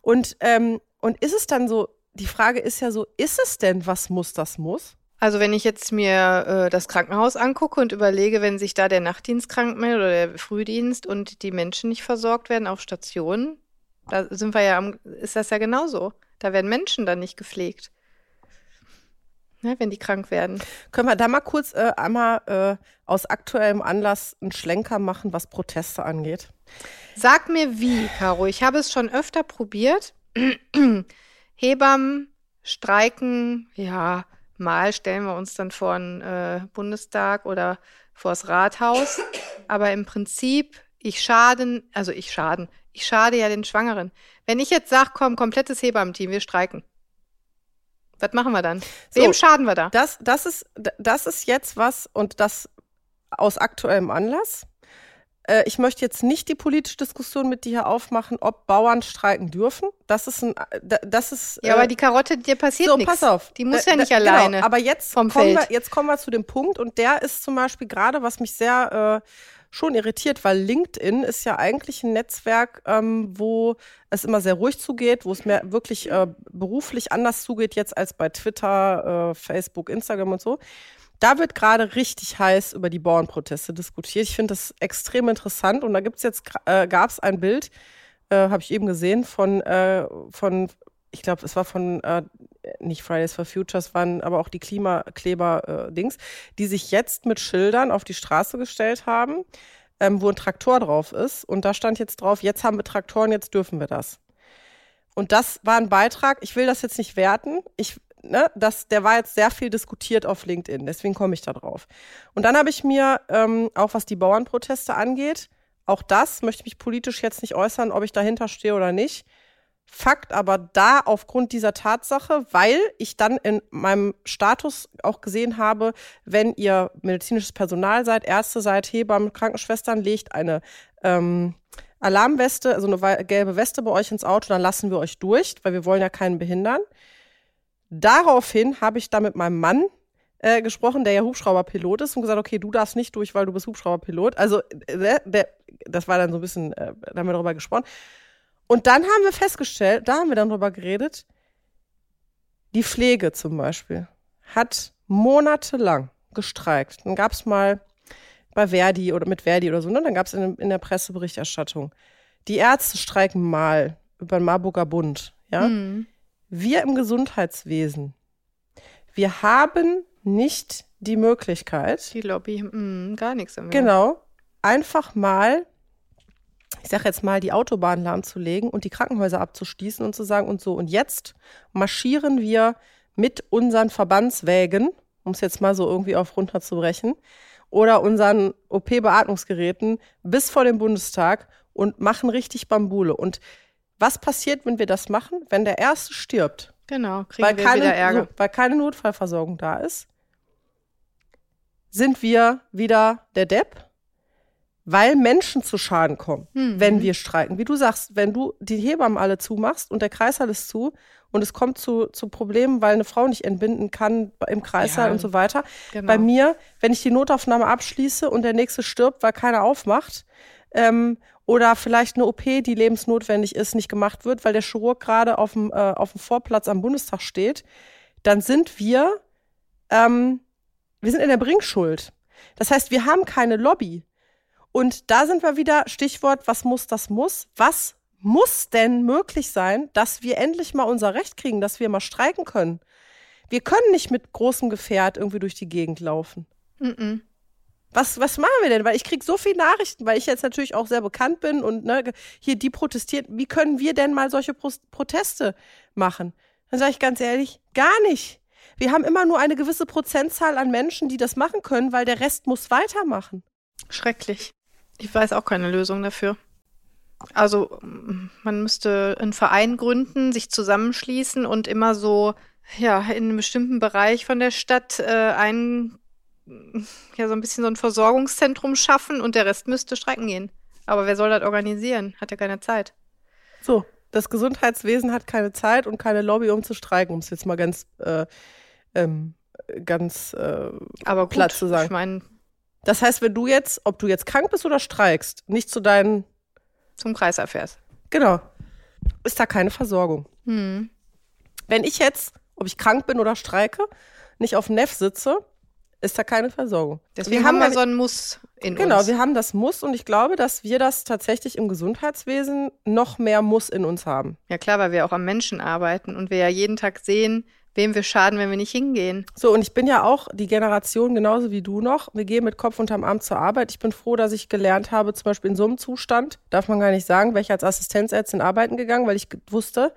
Und ähm, und ist es dann so? Die Frage ist ja so: Ist es denn was muss, das muss? Also wenn ich jetzt mir äh, das Krankenhaus angucke und überlege, wenn sich da der Nachtdienst krank meldet oder der Frühdienst und die Menschen nicht versorgt werden auf Stationen, da sind wir ja am, ist das ja genauso. Da werden Menschen dann nicht gepflegt. Ne, wenn die krank werden. Können wir da mal kurz äh, einmal äh, aus aktuellem Anlass einen Schlenker machen, was Proteste angeht? Sag mir wie, Caro. Ich habe es schon öfter probiert. <clears throat> Hebammen streiken, ja, mal stellen wir uns dann vor den äh, Bundestag oder vors Rathaus. Aber im Prinzip, ich schaden, also ich schaden, ich schade ja den Schwangeren. Wenn ich jetzt sage, komm, komplettes Hebammenteam, wir streiken. Was machen wir dann? So. Wem schaden wir da? Das, das, ist, das ist jetzt was und das aus aktuellem Anlass. Äh, ich möchte jetzt nicht die politische Diskussion mit dir hier aufmachen, ob Bauern streiken dürfen. Das ist ein, äh, das ist. Ja, äh, aber die Karotte, dir passiert so, nichts. pass auf. Die muss Äh, ja nicht da- alleine. Genau, aber jetzt vom kommen, Feld. wir, jetzt kommen wir zu dem Punkt und der ist zum Beispiel gerade, was mich sehr äh, schon irritiert, weil LinkedIn ist ja eigentlich ein Netzwerk, ähm, wo es immer sehr ruhig zugeht, wo es mehr wirklich äh, beruflich anders zugeht jetzt als bei Twitter, äh, Facebook, Instagram und so. Da wird gerade richtig heiß über die Bauernproteste diskutiert. Ich finde das extrem interessant und da gibt's jetzt äh, gab es ein Bild, äh, habe ich eben gesehen von äh, von ich glaube, es war von äh, nicht Fridays for Futures, waren aber auch die Klimakleber-Dings, die sich jetzt mit Schildern auf die Straße gestellt haben, ähm, wo ein Traktor drauf ist. Und da stand jetzt drauf, jetzt haben wir Traktoren, jetzt dürfen wir das. Und das war ein Beitrag, ich will das jetzt nicht werten. Ich, ne, das, der war jetzt sehr viel diskutiert auf LinkedIn, deswegen komme ich da drauf. Und dann habe ich mir, ähm, auch was die Bauernproteste angeht, auch das möchte ich mich politisch jetzt nicht äußern, ob ich dahinter stehe oder nicht. Fakt aber da aufgrund dieser Tatsache, weil ich dann in meinem Status auch gesehen habe, wenn ihr medizinisches Personal seid, Ärzte seid, Hebammen, Krankenschwestern, legt eine ähm, Alarmweste, also eine gelbe Weste bei euch ins Auto, dann lassen wir euch durch, weil wir wollen ja keinen behindern. Daraufhin habe ich da mit meinem Mann äh, gesprochen, der ja Hubschrauberpilot ist, und gesagt, okay, du darfst nicht durch, weil du bist Hubschrauberpilot. Also, äh, der, der, das war dann so ein bisschen, äh, da haben wir darüber gesprochen. Und dann haben wir festgestellt, da haben wir dann drüber geredet, Die Pflege zum Beispiel hat monatelang gestreikt. Dann gab es mal bei Verdi oder mit Verdi oder so, ne? dann gab es in, in, der Presseberichterstattung. Die Ärzte streiken mal über den Marburger Bund. Ja? Mhm. Wir im Gesundheitswesen, wir haben nicht die Möglichkeit. Die Lobby, mh, gar nichts. Mehr. Genau. Einfach mal, ich sage jetzt mal, die Autobahn lahmzulegen und die Krankenhäuser abzuschließen und zu sagen, und so, und jetzt marschieren wir mit unseren Verbandswägen, um es jetzt mal so irgendwie auf runterzubrechen, oder unseren OP-Beatmungsgeräten bis vor den Bundestag und machen richtig Bambule. Und was passiert, wenn wir das machen? Wenn der Erste stirbt. Genau, kriegen weil wir keine, wieder Ärger. Weil keine Notfallversorgung da ist, sind wir wieder der Depp, weil Menschen zu Schaden kommen, mhm. wenn wir streiken. Wie du sagst, wenn du die Hebammen alle zumachst und der Kreißsaal ist zu und es kommt zu, zu Problemen, weil eine Frau nicht entbinden kann im Kreißsaal ja, und so weiter. Genau. Bei mir, wenn ich die Notaufnahme abschließe und der nächste stirbt, weil keiner aufmacht, ähm, oder vielleicht eine OP, die lebensnotwendig ist, nicht gemacht wird, weil der Chirurg gerade auf dem, äh, auf dem Vorplatz am Bundestag steht, dann sind wir, ähm, wir sind in der Bringschuld. Das heißt, wir haben keine Lobby. Und da sind wir wieder, Stichwort, was muss, das muss. Was muss denn möglich sein, dass wir endlich mal unser Recht kriegen, dass wir mal streiken können? Wir können nicht mit großem Gefährt irgendwie durch die Gegend laufen. Mm, -mm. Was, was machen wir denn? Weil ich kriege so viele Nachrichten, weil ich jetzt natürlich auch sehr bekannt bin und ne, hier die protestiert. Wie können wir denn mal solche Pro Proteste machen? Dann sage ich ganz ehrlich, gar nicht. Wir haben immer nur eine gewisse Prozentzahl an Menschen, die das machen können, weil der Rest muss weitermachen. Schrecklich. Ich weiß auch keine Lösung dafür. Also man müsste einen Verein gründen, sich zusammenschließen und immer so ja in einem bestimmten Bereich von der Stadt äh, ein ja so ein bisschen so ein Versorgungszentrum schaffen und der Rest müsste streiken gehen. Aber wer soll das organisieren? Hat ja keine Zeit. So, das Gesundheitswesen hat keine Zeit und keine Lobby, um zu streiken, um es jetzt mal ganz, äh, ähm, ganz äh, Aber gut, platt zu sagen. Ich meine, das heißt, wenn du jetzt, ob du jetzt krank bist oder streikst, nicht zu deinen zum Kreis erfährst. Genau, ist da keine Versorgung. Hm. Wenn ich jetzt, ob ich krank bin oder streike, nicht auf Neff sitze, ist da keine Versorgung. Deswegen wir haben wir so ein Muss in genau, uns. Genau, wir haben das Muss und ich glaube, dass wir das tatsächlich im Gesundheitswesen noch mehr Muss in uns haben. Ja klar, weil wir auch am Menschen arbeiten und wir ja jeden Tag sehen, wem wir schaden, wenn wir nicht hingehen. So, und ich bin ja auch die Generation genauso wie du noch. Wir gehen mit Kopf unterm Arm zur Arbeit. Ich bin froh, dass ich gelernt habe, zum Beispiel in so einem Zustand, darf man gar nicht sagen, wäre ich als Assistenzärztin arbeiten gegangen, weil ich wusste,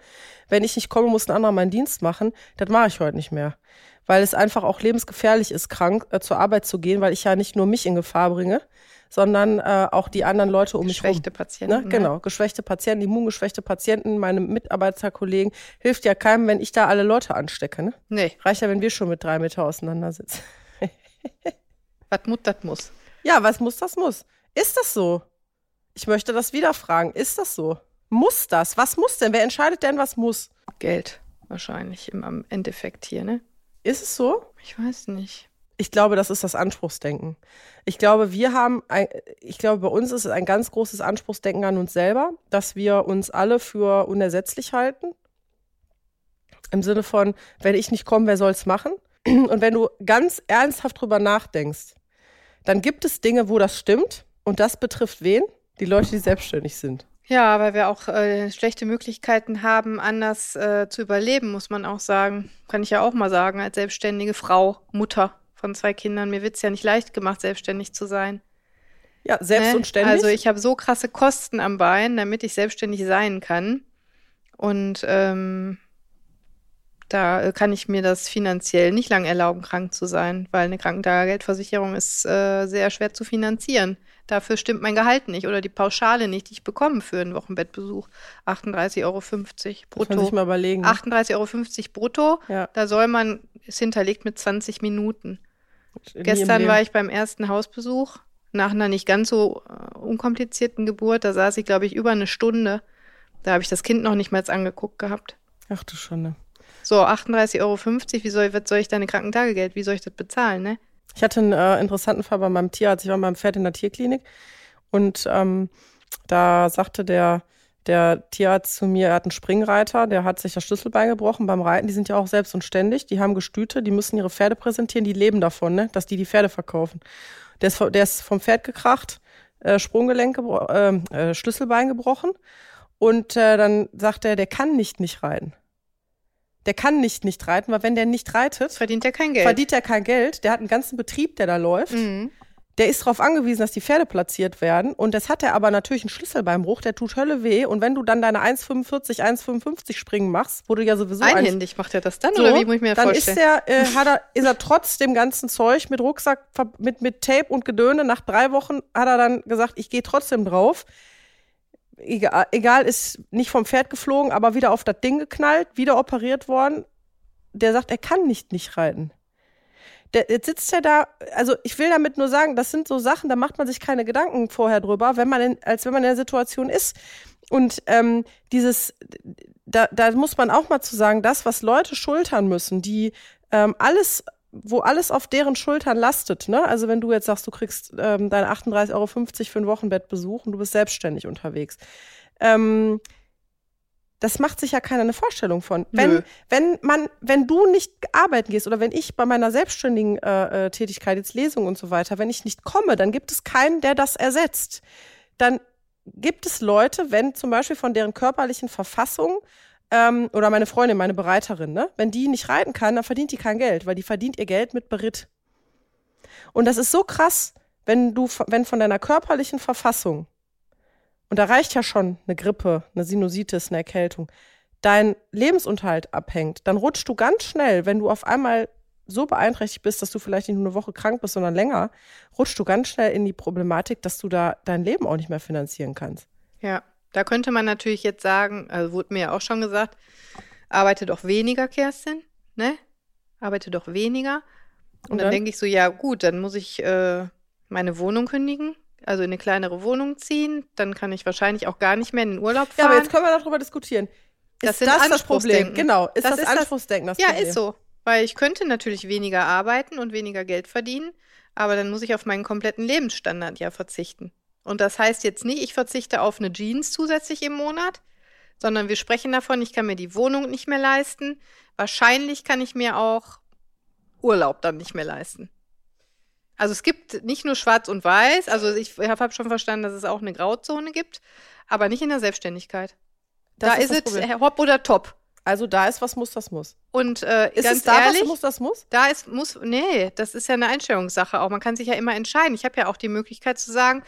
wenn ich nicht komme, muss ein anderer meinen Dienst machen. Das mache ich heute nicht mehr weil es einfach auch lebensgefährlich ist, krank äh, zur Arbeit zu gehen, weil ich ja nicht nur mich in Gefahr bringe, sondern äh, auch die anderen Leute um mich herum. Geschwächte Patienten. Ne? Genau, geschwächte Patienten, immungeschwächte Patienten, meine Mitarbeiterkollegen. Hilft ja keinem, wenn ich da alle Leute anstecke. Ne? Nee. Reicht ja, wenn wir schon mit drei Meter auseinandersitzen. <laughs> was muss, das muss. Ja, was muss, das muss. Ist das so? Ich möchte das wieder fragen. Ist das so? Muss das? Was muss denn? Wer entscheidet denn, was muss? Geld wahrscheinlich im Endeffekt hier, ne? Ist es so? Ich weiß nicht. Ich glaube, das ist das Anspruchsdenken. Ich glaube, wir haben, ein, ich glaube, bei uns ist es ein ganz großes Anspruchsdenken an uns selber, dass wir uns alle für unersetzlich halten. Im Sinne von, wenn ich nicht komme, wer soll es machen? <clears throat> Und wenn du ganz ernsthaft drüber nachdenkst, dann gibt es Dinge, wo das stimmt. Und das betrifft wen? Die Leute, die selbstständig sind. Ja, weil wir auch äh, schlechte Möglichkeiten haben, anders äh, zu überleben, muss man auch sagen. Kann ich ja auch mal sagen, als selbstständige Frau, Mutter von zwei Kindern. Mir wird es ja nicht leicht gemacht, selbstständig zu sein. Ja, selbst ne? und ständig. Also ich habe so krasse Kosten am Bein, damit ich selbstständig sein kann. Und ähm, da äh, kann ich mir das finanziell nicht lang erlauben, krank zu sein, weil eine Krankentagegeldversicherung ist äh, sehr schwer zu finanzieren. Dafür stimmt mein Gehalt nicht oder die Pauschale nicht, die ich bekomme für einen Wochenbettbesuch. 38,50 Euro brutto. Das muss ich mal überlegen. 38,50 Euro brutto. Ja. Da soll man, ist hinterlegt mit 20 Minuten. Gestern war ich beim ersten Hausbesuch nach einer nicht ganz so uh, unkomplizierten Geburt. Da saß ich, glaube ich, über eine Stunde. Da habe ich das Kind noch nicht mal angeguckt gehabt. Ach du Schande. So, 38,50 Euro, wie soll, was soll ich deine Krankentagegeld, wie soll ich das bezahlen, ne? Ich hatte einen äh, interessanten Fall bei meinem Tierarzt. Ich war mit meinem Pferd in der Tierklinik und ähm, da sagte der der Tierarzt zu mir, er hat einen Springreiter, der hat sich das Schlüsselbein gebrochen beim Reiten. Die sind ja auch selbst und ständig, die haben Gestüte, die müssen ihre Pferde präsentieren, die leben davon, ne? dass die die Pferde verkaufen. Der ist, der ist vom Pferd gekracht, äh, Sprunggelenk, äh, äh, Schlüsselbein gebrochen. Und äh, dann sagt er, der kann nicht nicht reiten. Der kann nicht nicht reiten, weil wenn der nicht reitet, verdient er kein Geld. Verdient er kein Geld. Der hat einen ganzen Betrieb, der da läuft. Mhm der ist darauf angewiesen, dass die Pferde platziert werden. Und das hat er aber natürlich einen Schlüsselbeinbruch, der tut Hölle weh. Und wenn du dann deine 1,45, 1,55 springen machst, wo du ja sowieso. Einhändig macht er das dann, so, oder wie muss ich mir dann vorstellen? Dann ist er, äh, hat er, ist er trotz dem ganzen Zeug mit Rucksack, mit, mit Tape und Gedöne, nach drei Wochen hat er dann gesagt, ich gehe trotzdem drauf. Egal, egal, ist nicht vom Pferd geflogen, aber wieder auf das Ding geknallt, wieder operiert worden. Der sagt, er kann nicht nicht reiten der, jetzt sitzt er da, also ich will damit nur sagen, das sind so Sachen, da macht man sich keine Gedanken vorher drüber, wenn man in, als wenn man in der Situation ist. Und ähm, dieses, da, da muss man auch mal zu sagen, das, was Leute schultern müssen, die ähm, alles wo alles auf deren Schultern lastet. Ne? Also wenn du jetzt sagst, du kriegst ähm, deine 38,50 Euro für einen Wochenbettbesuch und du bist selbstständig unterwegs. Ähm, das macht sich ja keiner eine Vorstellung von. Wenn, wenn man, wenn du nicht arbeiten gehst oder wenn ich bei meiner selbstständigen äh, äh, Tätigkeit, jetzt Lesung und so weiter, wenn ich nicht komme, dann gibt es keinen, der das ersetzt. Dann gibt es Leute, wenn zum Beispiel von deren körperlichen Verfassung ähm, oder meine Freundin, meine Bereiterin, ne, wenn die nicht reiten kann, dann verdient die kein Geld, weil die verdient ihr Geld mit Beritt. Und das ist so krass, wenn du, wenn von deiner körperlichen Verfassung und da reicht ja schon eine Grippe, eine Sinusitis, eine Erkältung, dein Lebensunterhalt abhängt, dann rutschst du ganz schnell, wenn du auf einmal so beeinträchtigt bist, dass du vielleicht nicht nur eine Woche krank bist, sondern länger, rutschst du ganz schnell in die Problematik, dass du da dein Leben auch nicht mehr finanzieren kannst. Ja, da könnte man natürlich jetzt sagen, also wurde mir ja auch schon gesagt, arbeite doch weniger, Kerstin, ne? Arbeite doch weniger. Und, Und dann, dann denke ich so, ja gut, dann muss ich äh, meine Wohnung kündigen, also in eine kleinere Wohnung ziehen, dann kann ich wahrscheinlich auch gar nicht mehr in den Urlaub fahren. Ja, aber jetzt können wir darüber diskutieren. Ist das, das das Problem? Genau, ist das, das ist Anspruchsdenken das Ja, Problem? ist so. Weil ich könnte natürlich weniger arbeiten und weniger Geld verdienen, aber dann muss ich auf meinen kompletten Lebensstandard ja verzichten. Und das heißt jetzt nicht, ich verzichte auf eine Jeans zusätzlich im Monat, sondern wir sprechen davon, ich kann mir die Wohnung nicht mehr leisten. Wahrscheinlich kann ich mir auch Urlaub dann nicht mehr leisten. Also es gibt nicht nur Schwarz und Weiß, also ich habe schon verstanden, dass es auch eine Grauzone gibt, aber nicht in der Selbstständigkeit. Das da ist, ist es hopp oder top. Also da ist was muss, das muss. Und äh, ist ganz es da ehrlich, was muss, das muss? Da ist muss, nee, das ist ja eine Einstellungssache auch. Man kann sich ja immer entscheiden. Ich habe ja auch die Möglichkeit zu sagen,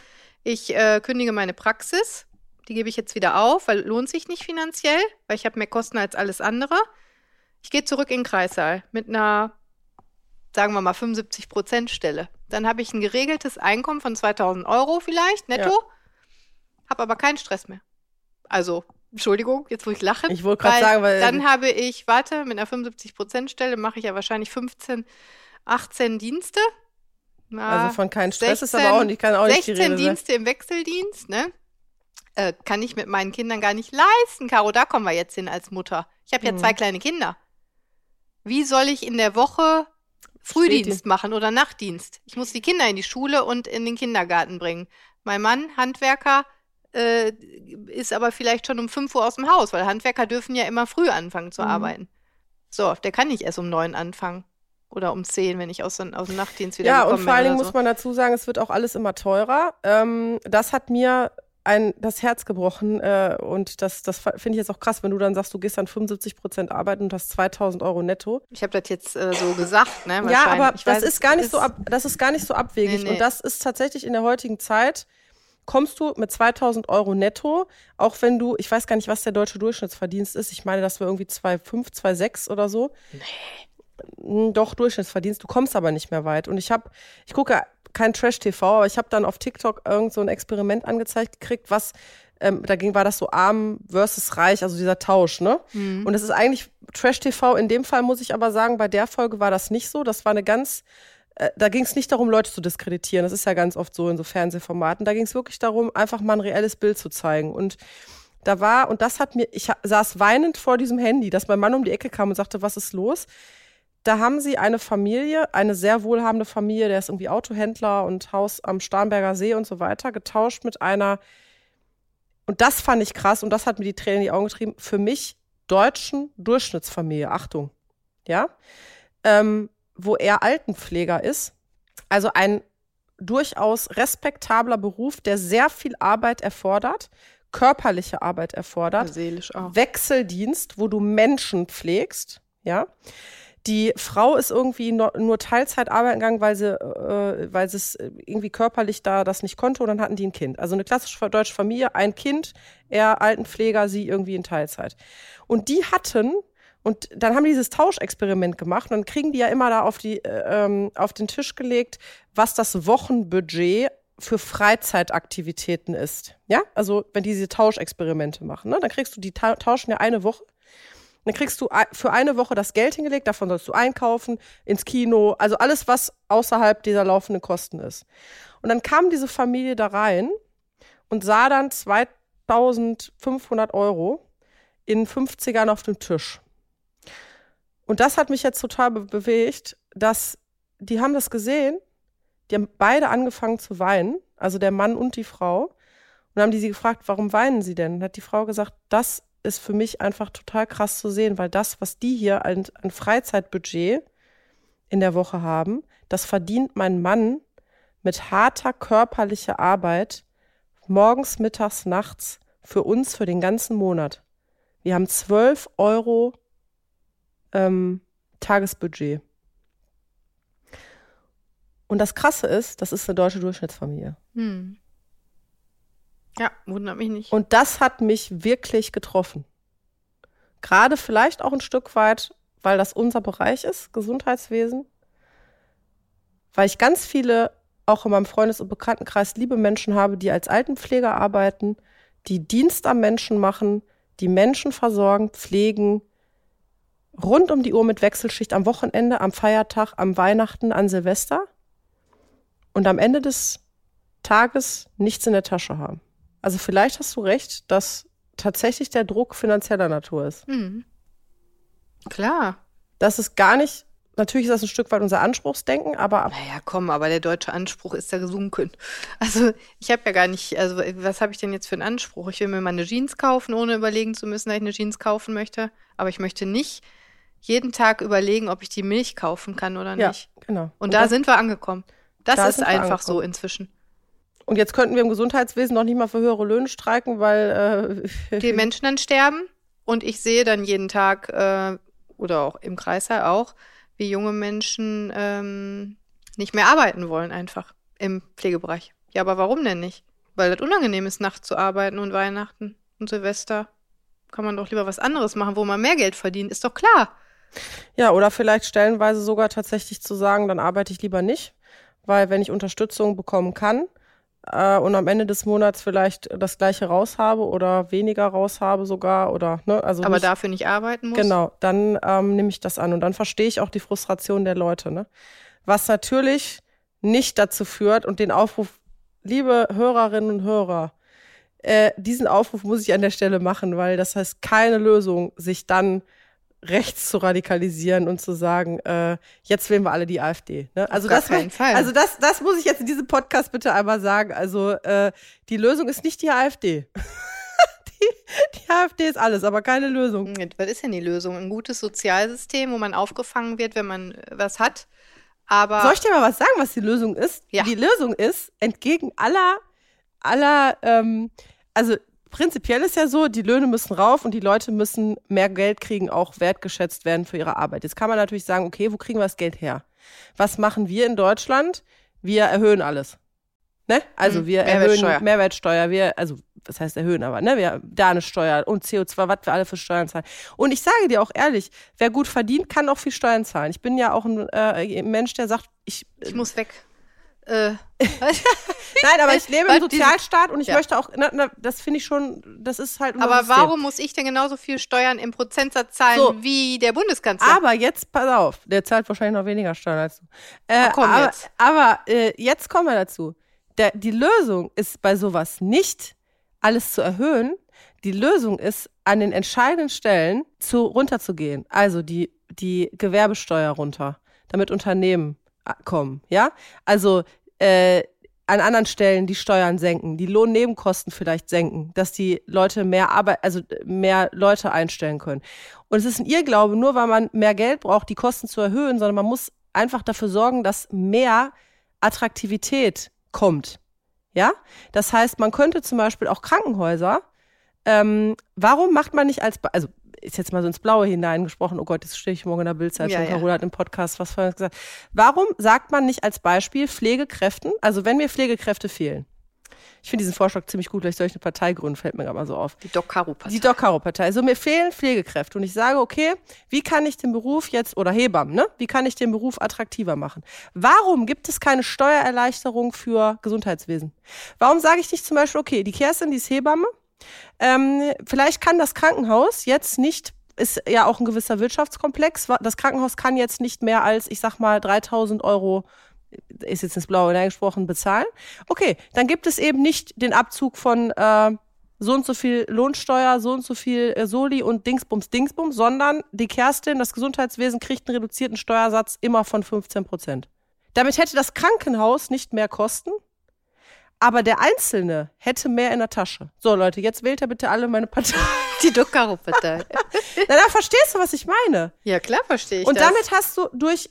ich äh, kündige meine Praxis, die gebe ich jetzt wieder auf, weil lohnt sich nicht finanziell, weil ich habe mehr Kosten als alles andere. Ich gehe zurück in den Kreissaal mit einer, sagen wir mal, 75 Prozent Stelle. Dann habe ich ein geregeltes Einkommen von 2000 Euro vielleicht, netto. Ja. Habe aber keinen Stress mehr. Also, Entschuldigung, jetzt muss ich lachen. Ich wollte gerade sagen, weil. Dann habe ich, warte, mit einer 75%-Stelle mache ich ja wahrscheinlich 15, 18 Dienste. Na, also von keinem Stress 16, ist aber auch nicht, kann auch 16 nicht 16 Dienste im Wechseldienst, ne? Äh, kann ich mit meinen Kindern gar nicht leisten, Caro. Da kommen wir jetzt hin als Mutter. Ich habe ja mhm. zwei kleine Kinder. Wie soll ich in der Woche Frühdienst machen oder Nachtdienst. Ich muss die Kinder in die Schule und in den Kindergarten bringen. Mein Mann, Handwerker, äh, ist aber vielleicht schon um 5 Uhr aus dem Haus, weil Handwerker dürfen ja immer früh anfangen zu mhm. arbeiten. So, der kann nicht erst um 9 anfangen. Oder um 10, wenn ich aus, aus dem Nachtdienst wieder Ja, und vor allen Dingen so. muss man dazu sagen, es wird auch alles immer teurer. Ähm, das hat mir ein, das Herz gebrochen. Äh, und das, das finde ich jetzt auch krass, wenn du dann sagst, du gehst dann 75 Prozent arbeiten und hast 2000 Euro netto. Ich habe das jetzt äh, so gesagt, ne? <laughs> Ja, aber ich das weiß, ist gar nicht ist, so ab, das ist gar nicht so abwegig. Nee, nee. Und das ist tatsächlich in der heutigen Zeit kommst du mit 2000 Euro netto, auch wenn du, ich weiß gar nicht, was der deutsche Durchschnittsverdienst ist. Ich meine, das wäre irgendwie 2,5, 2,6 oder so. Nee. Hm, doch, Durchschnittsverdienst. Du kommst aber nicht mehr weit. Und ich habe, ich gucke kein Trash-TV, aber ich habe dann auf TikTok irgend so ein Experiment angezeigt gekriegt, was ähm, da ging, war das so arm versus reich, also dieser Tausch, ne? Mhm. Und es ist eigentlich Trash-TV. In dem Fall muss ich aber sagen, bei der Folge war das nicht so. Das war eine ganz, äh, da ging es nicht darum, Leute zu diskreditieren. Das ist ja ganz oft so in so Fernsehformaten. Da ging es wirklich darum, einfach mal ein reelles Bild zu zeigen. Und da war, und das hat mir, ich saß weinend vor diesem Handy, dass mein Mann um die Ecke kam und sagte, was ist los? Da haben sie eine Familie, eine sehr wohlhabende Familie, der ist irgendwie Autohändler und Haus am Starnberger See und so weiter, getauscht mit einer und das fand ich krass und das hat mir die Tränen in die Augen getrieben, für mich deutschen Durchschnittsfamilie, Achtung, ja, ähm, wo er Altenpfleger ist, also ein durchaus respektabler Beruf, der sehr viel Arbeit erfordert, körperliche Arbeit erfordert, Seelisch auch. Wechseldienst, wo du Menschen pflegst, ja. Die Frau ist irgendwie nur, nur Teilzeit arbeiten gegangen, weil sie, äh, weil sie es irgendwie körperlich da das nicht konnte und dann hatten die ein Kind. Also eine klassische deutsche Familie, ein Kind, er Altenpfleger, sie irgendwie in Teilzeit. Und die hatten und dann haben die dieses Tauschexperiment gemacht und dann kriegen die ja immer da auf, die, äh, ähm, auf den Tisch gelegt, was das Wochenbudget für Freizeitaktivitäten ist. Ja, also wenn die diese Tauschexperimente machen, ne, dann kriegst du, die ta tauschen ja eine Woche. Dann kriegst du für eine Woche das Geld hingelegt, davon sollst du einkaufen, ins Kino, also alles, was außerhalb dieser laufenden Kosten ist. Und dann kam diese Familie da rein und sah dann 2500 Euro in 50ern auf dem Tisch. Und das hat mich jetzt total be bewegt, dass die haben das gesehen, die haben beide angefangen zu weinen, also der Mann und die Frau. Und dann haben die sie gefragt, warum weinen sie denn? Und hat die Frau gesagt, das ist für mich einfach total krass zu sehen, weil das, was die hier an, an Freizeitbudget in der Woche haben, das verdient mein Mann mit harter körperlicher Arbeit morgens, mittags, nachts für uns für den ganzen Monat. Wir haben 12 Euro ähm, Tagesbudget. Und das Krasse ist, das ist eine deutsche Durchschnittsfamilie. Hm. Ja, wundert mich nicht. Und das hat mich wirklich getroffen. Gerade vielleicht auch ein Stück weit, weil das unser Bereich ist, Gesundheitswesen. Weil ich ganz viele, auch in meinem Freundes- und Bekanntenkreis, liebe Menschen habe, die als Altenpfleger arbeiten, die Dienst am Menschen machen, die Menschen versorgen, pflegen, rund um die Uhr mit Wechselschicht am Wochenende, am Feiertag, am Weihnachten, an Silvester und am Ende des Tages nichts in der Tasche haben. Also vielleicht hast du recht, dass tatsächlich der Druck finanzieller Natur ist. Hm. Klar. Das ist gar nicht, natürlich ist das ein Stück weit unser Anspruchsdenken, aber. Naja, komm, aber der deutsche Anspruch ist ja gesunken. Also ich habe ja gar nicht, also was habe ich denn jetzt für einen Anspruch? Ich will mir mal eine Jeans kaufen, ohne überlegen zu müssen, dass ich eine Jeans kaufen möchte. Aber ich möchte nicht jeden Tag überlegen, ob ich die Milch kaufen kann oder nicht. Ja, genau. Und, Und da sind wir angekommen. Das da ist einfach so inzwischen. Und jetzt könnten wir im Gesundheitswesen noch nicht mal für höhere Löhne streiken, weil äh, <laughs> die Menschen dann sterben. Und ich sehe dann jeden Tag äh, oder auch im Kreißsaal auch, wie junge Menschen ähm, nicht mehr arbeiten wollen, einfach im Pflegebereich. Ja, aber warum denn nicht? Weil das unangenehm ist, nachts zu arbeiten und Weihnachten und Silvester. Kann man doch lieber was anderes machen, wo man mehr Geld verdient, ist doch klar. Ja, oder vielleicht stellenweise sogar tatsächlich zu sagen, dann arbeite ich lieber nicht, weil wenn ich Unterstützung bekommen kann, äh, und am Ende des Monats vielleicht das gleiche raus habe oder weniger raus habe sogar oder ne, also aber nicht, dafür nicht arbeiten muss. Genau, dann ähm, nehme ich das an und dann verstehe ich auch die Frustration der Leute. Ne? Was natürlich nicht dazu führt und den Aufruf, liebe Hörerinnen und Hörer, äh, diesen Aufruf muss ich an der Stelle machen, weil das heißt keine Lösung, sich dann rechts zu radikalisieren und zu sagen, äh, jetzt wählen wir alle die AfD. Ne? Also das, also das, das muss ich jetzt in diesem Podcast bitte einmal sagen. Also äh, die Lösung ist nicht die AfD. <laughs> die, die AfD ist alles, aber keine Lösung. Hm, was ist denn die Lösung? Ein gutes Sozialsystem, wo man aufgefangen wird, wenn man äh, was hat. Aber soll ich dir mal was sagen, was die Lösung ist? Ja. Die Lösung ist entgegen aller aller ähm, also prinzipiell ist ja so, die Löhne müssen rauf und die Leute müssen mehr Geld kriegen, auch wertgeschätzt werden für ihre Arbeit. Jetzt kann man natürlich sagen, okay, wo kriegen wir das Geld her? Was machen wir in Deutschland? Wir erhöhen alles. Ne? Also hm, wir Mehrwertsteuer. erhöhen Mehrwertsteuer, wir, also was heißt erhöhen, aber ne, wir da eine Steuer und CO2, was wir alle für Steuern zahlen. Und ich sage dir auch ehrlich, wer gut verdient, kann auch viel Steuern zahlen. Ich bin ja auch ein äh, Mensch, der sagt, ich, ich muss weg. Äh, Nein, aber ich lebe im Sozialstaat und ich ja. möchte auch, na, na, das finde ich schon, das ist halt. Aber System. warum muss ich denn genauso viel Steuern im Prozentsatz zahlen so. wie der Bundeskanzler? Aber jetzt, pass auf, der zahlt wahrscheinlich noch weniger Steuern als du. Äh, komm aber jetzt. aber äh, jetzt kommen wir dazu. Der, die Lösung ist bei sowas nicht, alles zu erhöhen. Die Lösung ist, an den entscheidenden Stellen zu, runterzugehen. Also die, die Gewerbesteuer runter, damit Unternehmen kommen, ja? Also äh, an anderen Stellen die Steuern senken, die Lohnnebenkosten vielleicht senken, dass die Leute mehr Arbeit, also mehr Leute einstellen können. Und es ist ein Irrglaube, nur weil man mehr Geld braucht, die Kosten zu erhöhen, sondern man muss einfach dafür sorgen, dass mehr Attraktivität kommt. Ja, das heißt, man könnte zum Beispiel auch Krankenhäuser. Ähm, warum macht man nicht als, also ist jetzt mal so ins Blaue hineingesprochen, oh Gott, jetzt stehe ich morgen in der Bildzeit Ja, ja. Carola hat im Podcast was vorhin gesagt. Warum sagt man nicht als Beispiel Pflegekräften, also wenn mir Pflegekräfte fehlen, ich finde diesen Vorschlag ziemlich gut, weil ich solche eine Partei gründen, fällt mir gerade mal so auf. Die Doc Caro Partei. Die Doc Caro Partei. Also mir fehlen Pflegekräfte und ich sage, okay, wie kann ich den Beruf jetzt oder Hebammen, ne? Wie kann ich den Beruf attraktiver machen? Warum gibt es keine Steuererleichterung für Gesundheitswesen? Warum sage ich nicht zum Beispiel, okay, die Kerstin, die ist Hebamme, ähm, vielleicht kann das Krankenhaus jetzt nicht ist ja auch ein gewisser Wirtschaftskomplex. Das Krankenhaus kann jetzt nicht mehr als, ich sag mal, 3000 Euro, ist jetzt ins Blaue hineingesprochen, bezahlen. Okay, dann gibt es eben nicht den Abzug von äh, so und so viel Lohnsteuer, so und so viel äh, Soli und Dingsbums, Dingsbums, sondern die Kerstin, das Gesundheitswesen kriegt einen reduzierten Steuersatz immer von 15 Prozent. Damit hätte das Krankenhaus nicht mehr Kosten, aber der Einzelne hätte mehr in der Tasche. So, Leute, jetzt wählt er bitte alle meine Partei. <laughs> Die Doc Caro Partei. Na, da verstehst du, was ich meine. ja, klar verstehe ich Und das. damit hast du durch,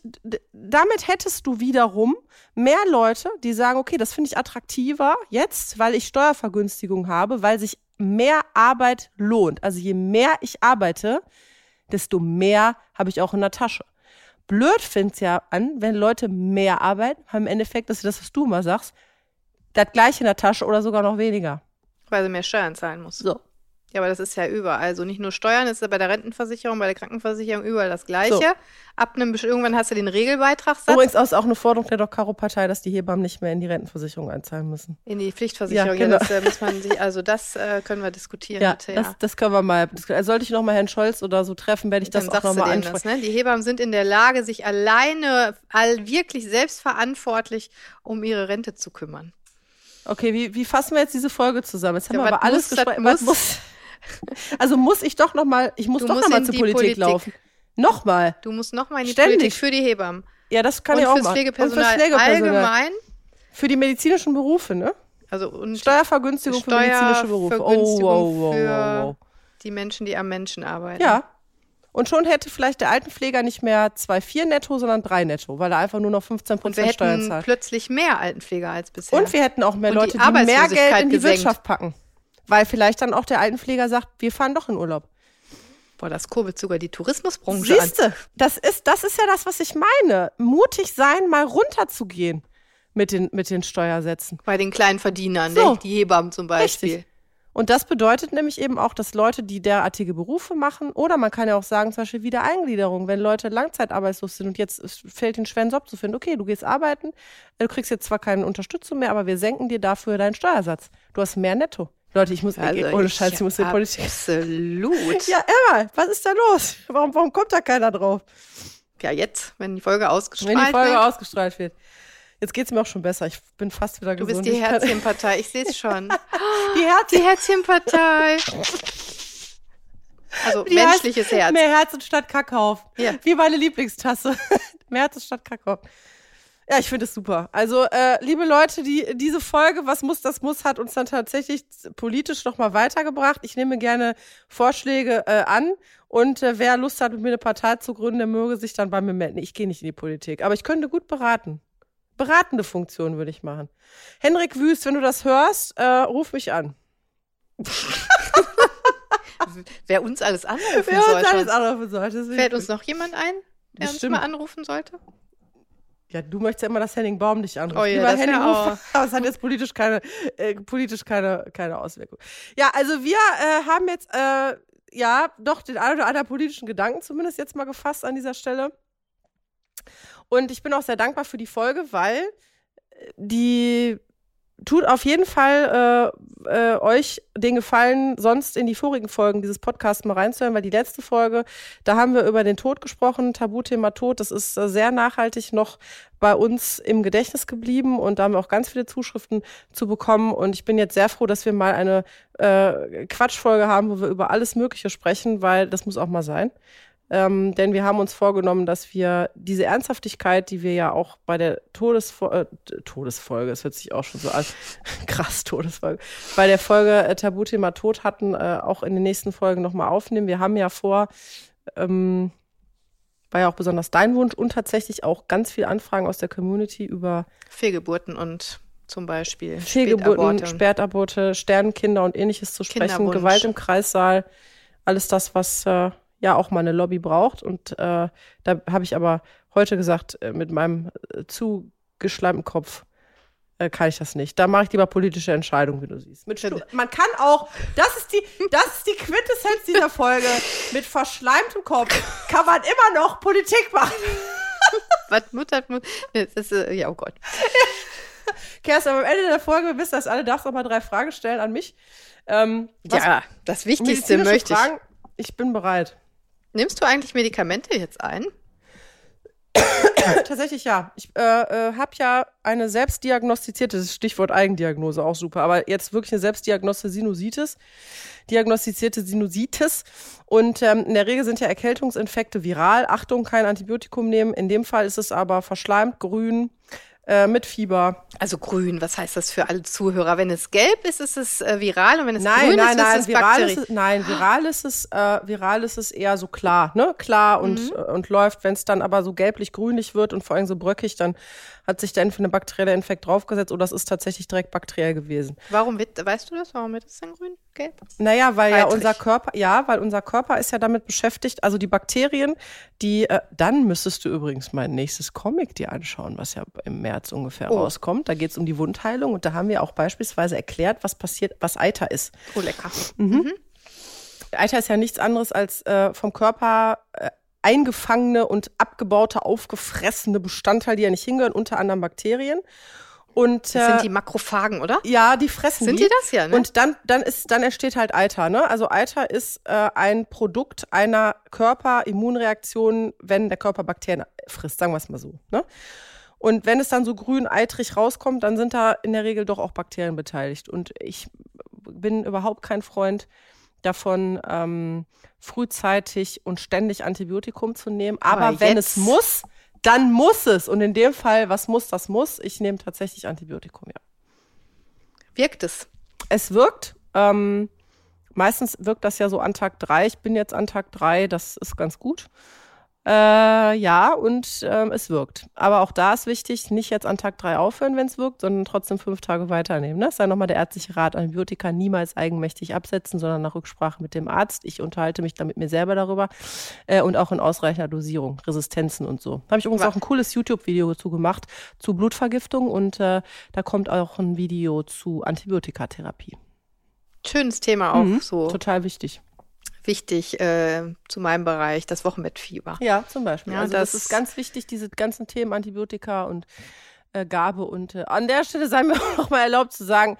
damit hättest du wiederum mehr Leute, die sagen, okay, das finde ich attraktiver jetzt, weil ich Steuervergünstigung habe, weil sich mehr Arbeit lohnt. Also je mehr ich arbeite, desto mehr habe ich auch in der Tasche. Blöd find's ja an, wenn Leute mehr arbeiten, haben im Endeffekt, das ist das, was du mal sagst, das gleiche in der Tasche oder sogar noch weniger. Weil sie mehr Steuern zahlen muss. So. Ja, aber das ist ja überall. Also nicht nur Steuern, ist ja bei der Rentenversicherung, bei der Krankenversicherung überall das Gleiche. So. Ab einem irgendwann hast du den Regelbeitragssatz Übrigens ist auch eine Forderung der Doc-Caro-Partei, dass die Hebammen nicht mehr in die Rentenversicherung einzahlen müssen. in die Pflichtversicherung. Ja, genau. das äh, muss man sich, also das äh, können wir diskutieren Ja, bitte, ja. das, das können wir mal. Also sollte ich noch mal Herrn Scholz oder so treffen, werde ich das Dann auch sagst noch du mal denen das, ansprechen. ne? Die Hebammen sind in der Lage, sich alleine, all wirklich selbstverantwortlich um ihre Rente zu kümmern. Okay, wie, wie fassen wir jetzt diese Folge zusammen? Jetzt haben Ja, wir aber alles gesprochen. Muss. <laughs> Also muss ich doch noch mal, ich muss Du doch noch mal zur Politik, Politik. laufen. Nochmal. Du musst nochmal in die Ständig. Politik für die Hebammen. Ja, das kann und ich auch machen. Pflegepersonal, und fürs Pflegepersonal. allgemein. Für die medizinischen Berufe, ne? Also und Steuervergünstigung für medizinische Berufe. Oh, wow, wow, wow, wow. die Menschen, die am Menschen arbeiten. Ja. Und schon hätte vielleicht der Altenpfleger nicht mehr 2,4 netto, sondern 3 netto, weil er einfach nur noch 15 Und wir Prozent Steuern hätten zahlt. plötzlich mehr Altenpfleger als bisher. Und wir hätten auch mehr Und die Leute, die, mehr Geld in die gesenkt. Wirtschaft packen. Weil vielleicht dann auch der Altenpfleger sagt, wir fahren doch in Urlaub. Boah, das kurbelt sogar die Tourismusbranche an. Siehste, das ist, das ist ja das, was ich meine. Mutig sein, mal runterzugehen mit den, mit den Steuersätzen. Bei den kleinen Verdienern, So. ne? die Hebammen zum Beispiel. Richtig. Und das bedeutet nämlich eben auch, dass Leute, die derartige Berufe machen, oder man kann ja auch sagen, zum Beispiel Wiedereingliederung, wenn Leute langzeitarbeitslos sind und jetzt fällt den schweren Job zu finden, okay, du gehst arbeiten, du kriegst jetzt zwar keine Unterstützung mehr, aber wir senken dir dafür deinen Steuersatz. Du hast mehr netto. Leute, ich muss, Also ohne Scheiß, ich muss in die Politik. Absolut. Ja, Emma, was ist da los? Warum, warum kommt da keiner drauf? Ja, jetzt, wenn die Folge ausgestrahlt Wenn die Folge wird. ausgestrahlt wird. Jetzt geht's mir auch schon besser. Ich bin fast wieder Du gesund. bist die Herzchenpartei, ich sehe es schon. <laughs> Die Herz Die Herzchenpartei. Also die menschliches heißt Herz. Mehr Herz statt Kakao. Ja. Wie meine Lieblingstasse. <laughs> mehr Herz statt Kakao. Ja, ich finde es super. Also, äh, liebe Leute, die diese Folge, was muss, das muss, hat uns dann tatsächlich politisch nochmal weitergebracht. Ich nehme gerne Vorschläge äh, an. Und äh, wer Lust hat, mit mir eine Partei zu gründen, der möge sich dann bei mir melden. Ich gehe nicht in die Politik, aber ich könnte gut beraten. Beratende Funktion würde ich machen. Henrik Wüst, wenn du das hörst, äh, ruf mich an. <laughs> Wer uns alles anrufen Wer uns sollte. alles anrufen sollte. Fällt uns noch jemand ein, der Bestimmt. uns mal anrufen sollte? Ja, du möchtest ja immer, dass Henning Baum dich anruft. Oh ja, Lieber das Henning, auch- aber es <laughs> hat jetzt politisch keine, äh, politisch keine, keine Auswirkung. Ja, also wir äh, haben jetzt, äh, ja, doch den einen oder anderen politischen Gedanken zumindest jetzt mal gefasst an dieser Stelle. Und ich bin auch sehr dankbar für die Folge, weil äh, die tut auf jeden Fall äh, äh, euch den Gefallen, sonst in die vorigen Folgen dieses Podcasts mal reinzuhören, weil die letzte Folge, da haben wir über den Tod gesprochen, Tabuthema Tod, das ist äh, sehr nachhaltig noch bei uns im Gedächtnis geblieben und da haben wir auch ganz viele Zuschriften zu bekommen und ich bin jetzt sehr froh, dass wir mal eine äh, Quatschfolge haben, wo wir über alles Mögliche sprechen, weil das muss auch mal sein. Ähm, denn wir haben uns vorgenommen, dass wir diese Ernsthaftigkeit, die wir ja auch bei der Todesfo äh, Todesfolge, das hört sich auch schon so an, <laughs> krass Todesfolge, bei der Folge äh, Tabuthema Tod hatten, äh, auch in den nächsten Folgen nochmal aufnehmen. Wir haben ja vor, ähm, war ja auch besonders dein Wunsch und tatsächlich auch ganz viele Anfragen aus der Community über Fehlgeburten und zum Beispiel Fehlgeburten, Spätaborte, Sternenkinder und ähnliches zu sprechen, Gewalt im Kreissaal, alles das, was äh, ja auch mal eine Lobby braucht. Und äh, da habe ich aber heute gesagt, äh, mit meinem äh, zugeschleimten Kopf äh, kann ich das nicht. Da mache ich lieber politische Entscheidungen, wie du siehst. Mit man kann auch, das ist die, das ist die Quintessenz dieser Folge. Mit verschleimtem Kopf kann man immer noch Politik machen. <laughs> Was Mutter, Mutter, das ist, äh, ja, oh Gott. Kerstin, am Ende der Folge, wir wissen das alle, darfst du noch mal drei Fragen stellen an mich. Ähm, ja, das Wichtigste möchte ich. Fragen, ich bin bereit. Nimmst du eigentlich Medikamente jetzt ein? Tatsächlich ja. Ich äh, äh, habe ja eine selbstdiagnostizierte, das Stichwort Eigendiagnose, auch super, aber jetzt wirklich eine selbstdiagnostizierte Sinusitis, diagnostizierte Sinusitis. Und ähm, in der Regel sind ja Erkältungsinfekte viral. Achtung, kein Antibiotikum nehmen. In dem Fall ist es aber verschleimt, grün, äh, mit Fieber. Also grün, was heißt das für alle Zuhörer? Wenn es gelb ist, ist es äh, viral und wenn es nein, grün nein, ist, nein, ist es viral ist es, Nein, viral ist es, äh, viral ist es eher so klar, ne? Klar und, mhm. und läuft. Wenn es dann aber so gelblich-grünlich wird und vor allem so bröckig, dann hat sich da entweder eine bakterielle Infekt draufgesetzt oder das ist tatsächlich direkt bakteriell gewesen. Warum wird, weißt du das? Warum wird es denn grün? Gelb? Naja, weil Eitrig. ja unser Körper, ja, weil unser Körper ist ja damit beschäftigt, also die Bakterien, die, äh, dann müsstest du übrigens mein nächstes Comic dir anschauen, was ja im März ungefähr oh. rauskommt. Da geht es um die Wundheilung und da haben wir auch beispielsweise erklärt, was passiert, was Eiter ist. Oh, lecker. Mhm. Mhm. Eiter ist ja nichts anderes als äh, vom Körper äh, eingefangene und abgebaute, aufgefressene Bestandteile, die ja nicht hingehören, unter anderem Bakterien. Und, das sind äh, die Makrophagen, oder? Ja, die fressen sind die. Sind die das ja, ne? Und dann, dann, ist, dann entsteht halt Eiter, ne? Also Eiter ist äh, ein Produkt einer Körperimmunreaktion, wenn der Körper Bakterien frisst, sagen wir es mal so, ne? Und wenn es dann so grün eitrig rauskommt, dann sind da in der Regel doch auch Bakterien beteiligt. Und ich bin überhaupt kein Freund davon, ähm, frühzeitig und ständig Antibiotikum zu nehmen. Aber, Aber wenn es muss, dann muss es. Und in dem Fall, was muss, das muss. Ich nehme tatsächlich Antibiotikum, ja. Wirkt es? Es wirkt. Ähm, meistens wirkt das ja so an Tag drei. Ich bin jetzt an Tag drei, das ist ganz gut. Äh, ja, und ähm, es wirkt. Aber auch da ist wichtig, nicht jetzt an Tag drei aufhören, wenn es wirkt, sondern trotzdem fünf Tage weiternehmen. Ne? Das sei nochmal der ärztliche Rat, Antibiotika niemals eigenmächtig absetzen, sondern nach Rücksprache mit dem Arzt. Ich unterhalte mich dann mit mir selber darüber äh, und auch in ausreichender Dosierung, Resistenzen und so. Da habe ich übrigens auch ein cooles YouTube-Video zu gemacht, zu Blutvergiftung und äh, da kommt auch ein Video zu Antibiotikatherapie. Schönes Thema auch mhm, so. Total wichtig wichtig äh, zu meinem Bereich, das Wochenbettfieber. Ja, zum Beispiel. Ja, also das, das, ist ganz wichtig, diese ganzen Themen Antibiotika und äh, Gabe. Und äh, an der Stelle sei mir <laughs> auch mal erlaubt zu sagen,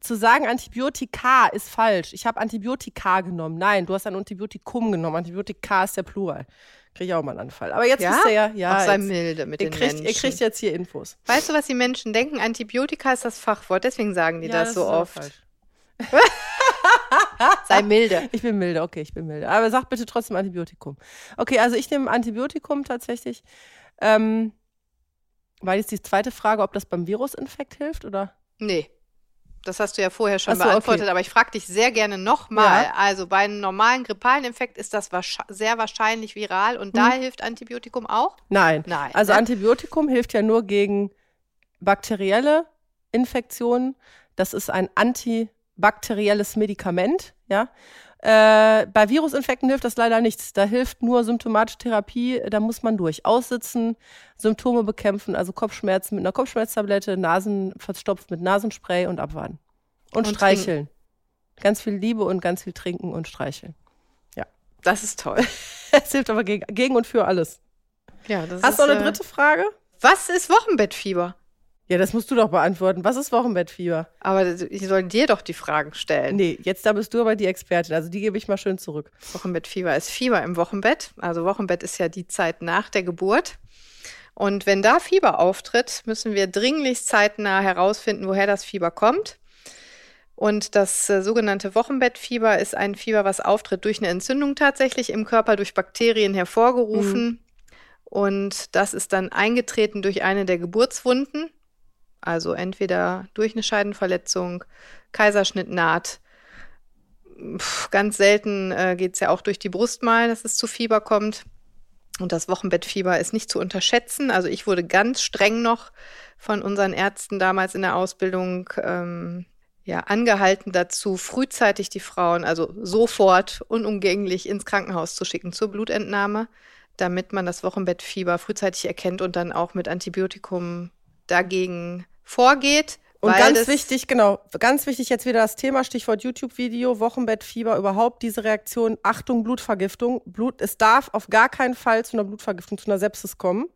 zu sagen, Antibiotika ist falsch. Ich habe Antibiotika genommen. Nein, du hast ein Antibiotikum genommen. Antibiotika ist der Plural. Kriege ich auch mal einen Anfall. Aber jetzt ja? wisst ihr ja, ja. Auch sei milde mit ihr den kriegt, Menschen. Ihr kriegt jetzt hier Infos. Weißt du, was die Menschen denken? Antibiotika ist das Fachwort, deswegen sagen die ja, das, das so oft. <laughs> <laughs> Sei milde. Ich bin milde, okay, ich bin milde. Aber sag bitte trotzdem Antibiotikum. Okay, also ich nehme Antibiotikum tatsächlich. Ähm, war jetzt die zweite Frage, ob das beim Virusinfekt hilft oder? Nee. Das hast du ja vorher schon so, beantwortet, okay. aber ich frage dich sehr gerne nochmal. Ja. Also bei einem normalen grippalen Infekt ist das sehr wahrscheinlich viral und hm. da hilft Antibiotikum auch? Nein. Nein. Also ne? Antibiotikum hilft ja nur gegen bakterielle Infektionen. Das ist ein Anti bakterielles Medikament, ja. Äh, bei Virusinfekten hilft das leider nichts. Da hilft nur symptomatische Therapie. Da muss man durch. Aussitzen, Symptome bekämpfen, also Kopfschmerzen mit einer Kopfschmerztablette, Nasen verstopft mit Nasenspray und abwarten. Und, und streicheln. Trinken. Ganz viel Liebe und ganz viel trinken und streicheln. Ja. Das ist toll. <laughs> Es hilft aber gegen, gegen und für alles. Ja, das Hast ist, du noch eine dritte Frage? Was ist Wochenbettfieber? Ja, das musst du doch beantworten. Was ist Wochenbettfieber? Aber ich soll dir doch die Fragen stellen. Nee, jetzt da bist du aber die Expertin. Also die gebe ich mal schön zurück. Wochenbettfieber ist Fieber im Wochenbett. Also Wochenbett ist ja die Zeit nach der Geburt. Und wenn da Fieber auftritt, müssen wir dringlichst zeitnah herausfinden, woher das Fieber kommt. Und das äh, sogenannte Wochenbettfieber ist ein Fieber, was auftritt durch eine Entzündung tatsächlich im Körper, durch Bakterien hervorgerufen. Mhm. Und das ist dann eingetreten durch eine der Geburtswunden. Also entweder durch eine Scheidenverletzung, Kaiserschnittnaht. Ganz selten äh, geht es ja auch durch die Brust mal, dass es zu Fieber kommt. Und das Wochenbettfieber ist nicht zu unterschätzen. Also ich wurde ganz streng noch von unseren Ärzten damals in der Ausbildung ähm, ja, angehalten dazu, frühzeitig die Frauen, also sofort unumgänglich ins Krankenhaus zu schicken zur Blutentnahme, damit man das Wochenbettfieber frühzeitig erkennt und dann auch mit Antibiotikum dagegen vorgeht. Und ganz wichtig, genau, ganz wichtig jetzt wieder das Thema, Stichwort YouTube-Video, Wochenbettfieber, überhaupt diese Reaktion, Achtung, Blutvergiftung. Blut, es darf auf gar keinen Fall zu einer Blutvergiftung, zu einer Sepsis kommen.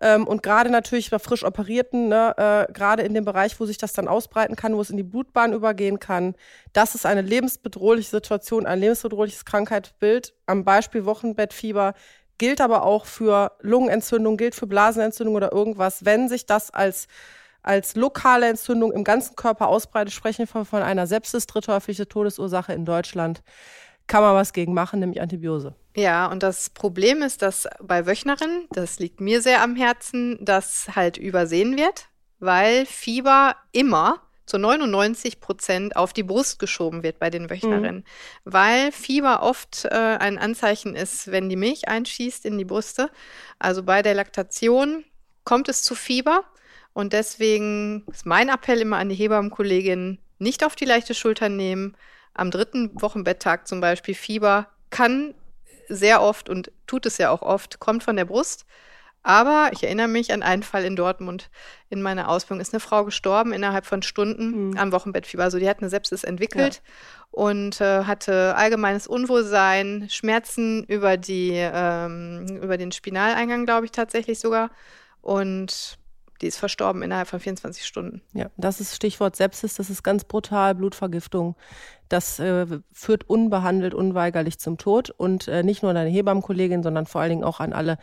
Ähm, und gerade natürlich bei frisch Operierten, ne, äh, gerade in dem Bereich, wo sich das dann ausbreiten kann, wo es in die Blutbahn übergehen kann, das ist eine lebensbedrohliche Situation, ein lebensbedrohliches Krankheitsbild. Am Beispiel Wochenbettfieber gilt aber auch für Lungenentzündung, gilt für Blasenentzündung oder irgendwas. Wenn sich das als als lokale Entzündung im ganzen Körper ausbreitet, sprechen wir von einer Sepsis, dritthäufigste Todesursache in Deutschland kann man was gegen machen, nämlich Antibiose. Ja, und das Problem ist, dass bei Wöchnerinnen, das liegt mir sehr am Herzen, das halt übersehen wird, weil Fieber immer zu 99 Prozent auf die Brust geschoben wird bei den Wöchnerinnen, mhm. weil Fieber oft äh, ein Anzeichen ist, wenn die Milch einschießt in die Brüste. Also bei der Laktation kommt es zu Fieber und deswegen ist mein Appell immer an die Hebammenkolleginnen, nicht auf die leichte Schulter nehmen, am dritten Wochenbetttag zum Beispiel Fieber kann sehr oft und tut es ja auch oft, kommt von der Brust. Aber ich erinnere mich an einen Fall in Dortmund in meiner Ausbildung. Ist eine Frau gestorben innerhalb von Stunden mhm. am Wochenbettfieber. Also die hat eine Sepsis entwickelt ja. und äh, hatte allgemeines Unwohlsein, Schmerzen über die ähm, über den Spinaleingang, glaube ich tatsächlich sogar. Und die ist verstorben innerhalb von 24 Stunden. Ja, das ist Stichwort Sepsis, das ist ganz brutal, Blutvergiftung. Das äh, führt unbehandelt, unweigerlich zum Tod. Und äh, nicht nur an deine Hebammenkollegin, sondern vor allen Dingen auch an alle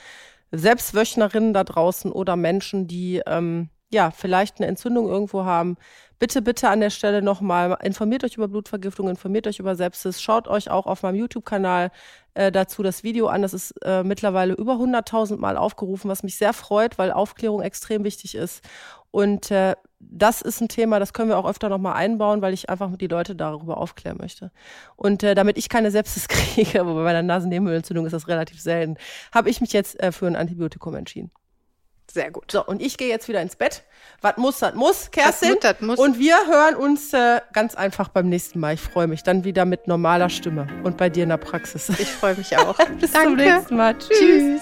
Selbstwöchnerinnen da draußen oder Menschen, die ähm, ja vielleicht eine Entzündung irgendwo haben. Bitte, bitte an der Stelle nochmal, informiert euch über Blutvergiftung, informiert euch über Sepsis, schaut euch auch auf meinem YouTube-Kanal äh, dazu das Video an. Das ist äh, mittlerweile über 100.000 Mal aufgerufen, was mich sehr freut, weil Aufklärung extrem wichtig ist. Und äh, das ist ein Thema, das können wir auch öfter nochmal einbauen, weil ich einfach die Leute darüber aufklären möchte. Und äh, damit ich keine Sepsis <laughs> kriege, aber bei meiner Nasennebenhöhlenentzündung ist das relativ selten, habe ich mich jetzt äh, für ein Antibiotikum entschieden. Sehr gut. So, und ich gehe jetzt wieder ins Bett. Was muss, das muss, Kerstin. Das muss. Und wir hören uns äh, ganz einfach beim nächsten Mal. Ich freue mich dann wieder mit normaler Stimme und bei dir in der Praxis. Ich freue mich <laughs> auch. Bis Danke. zum nächsten Mal. Tschüss. Tschüss.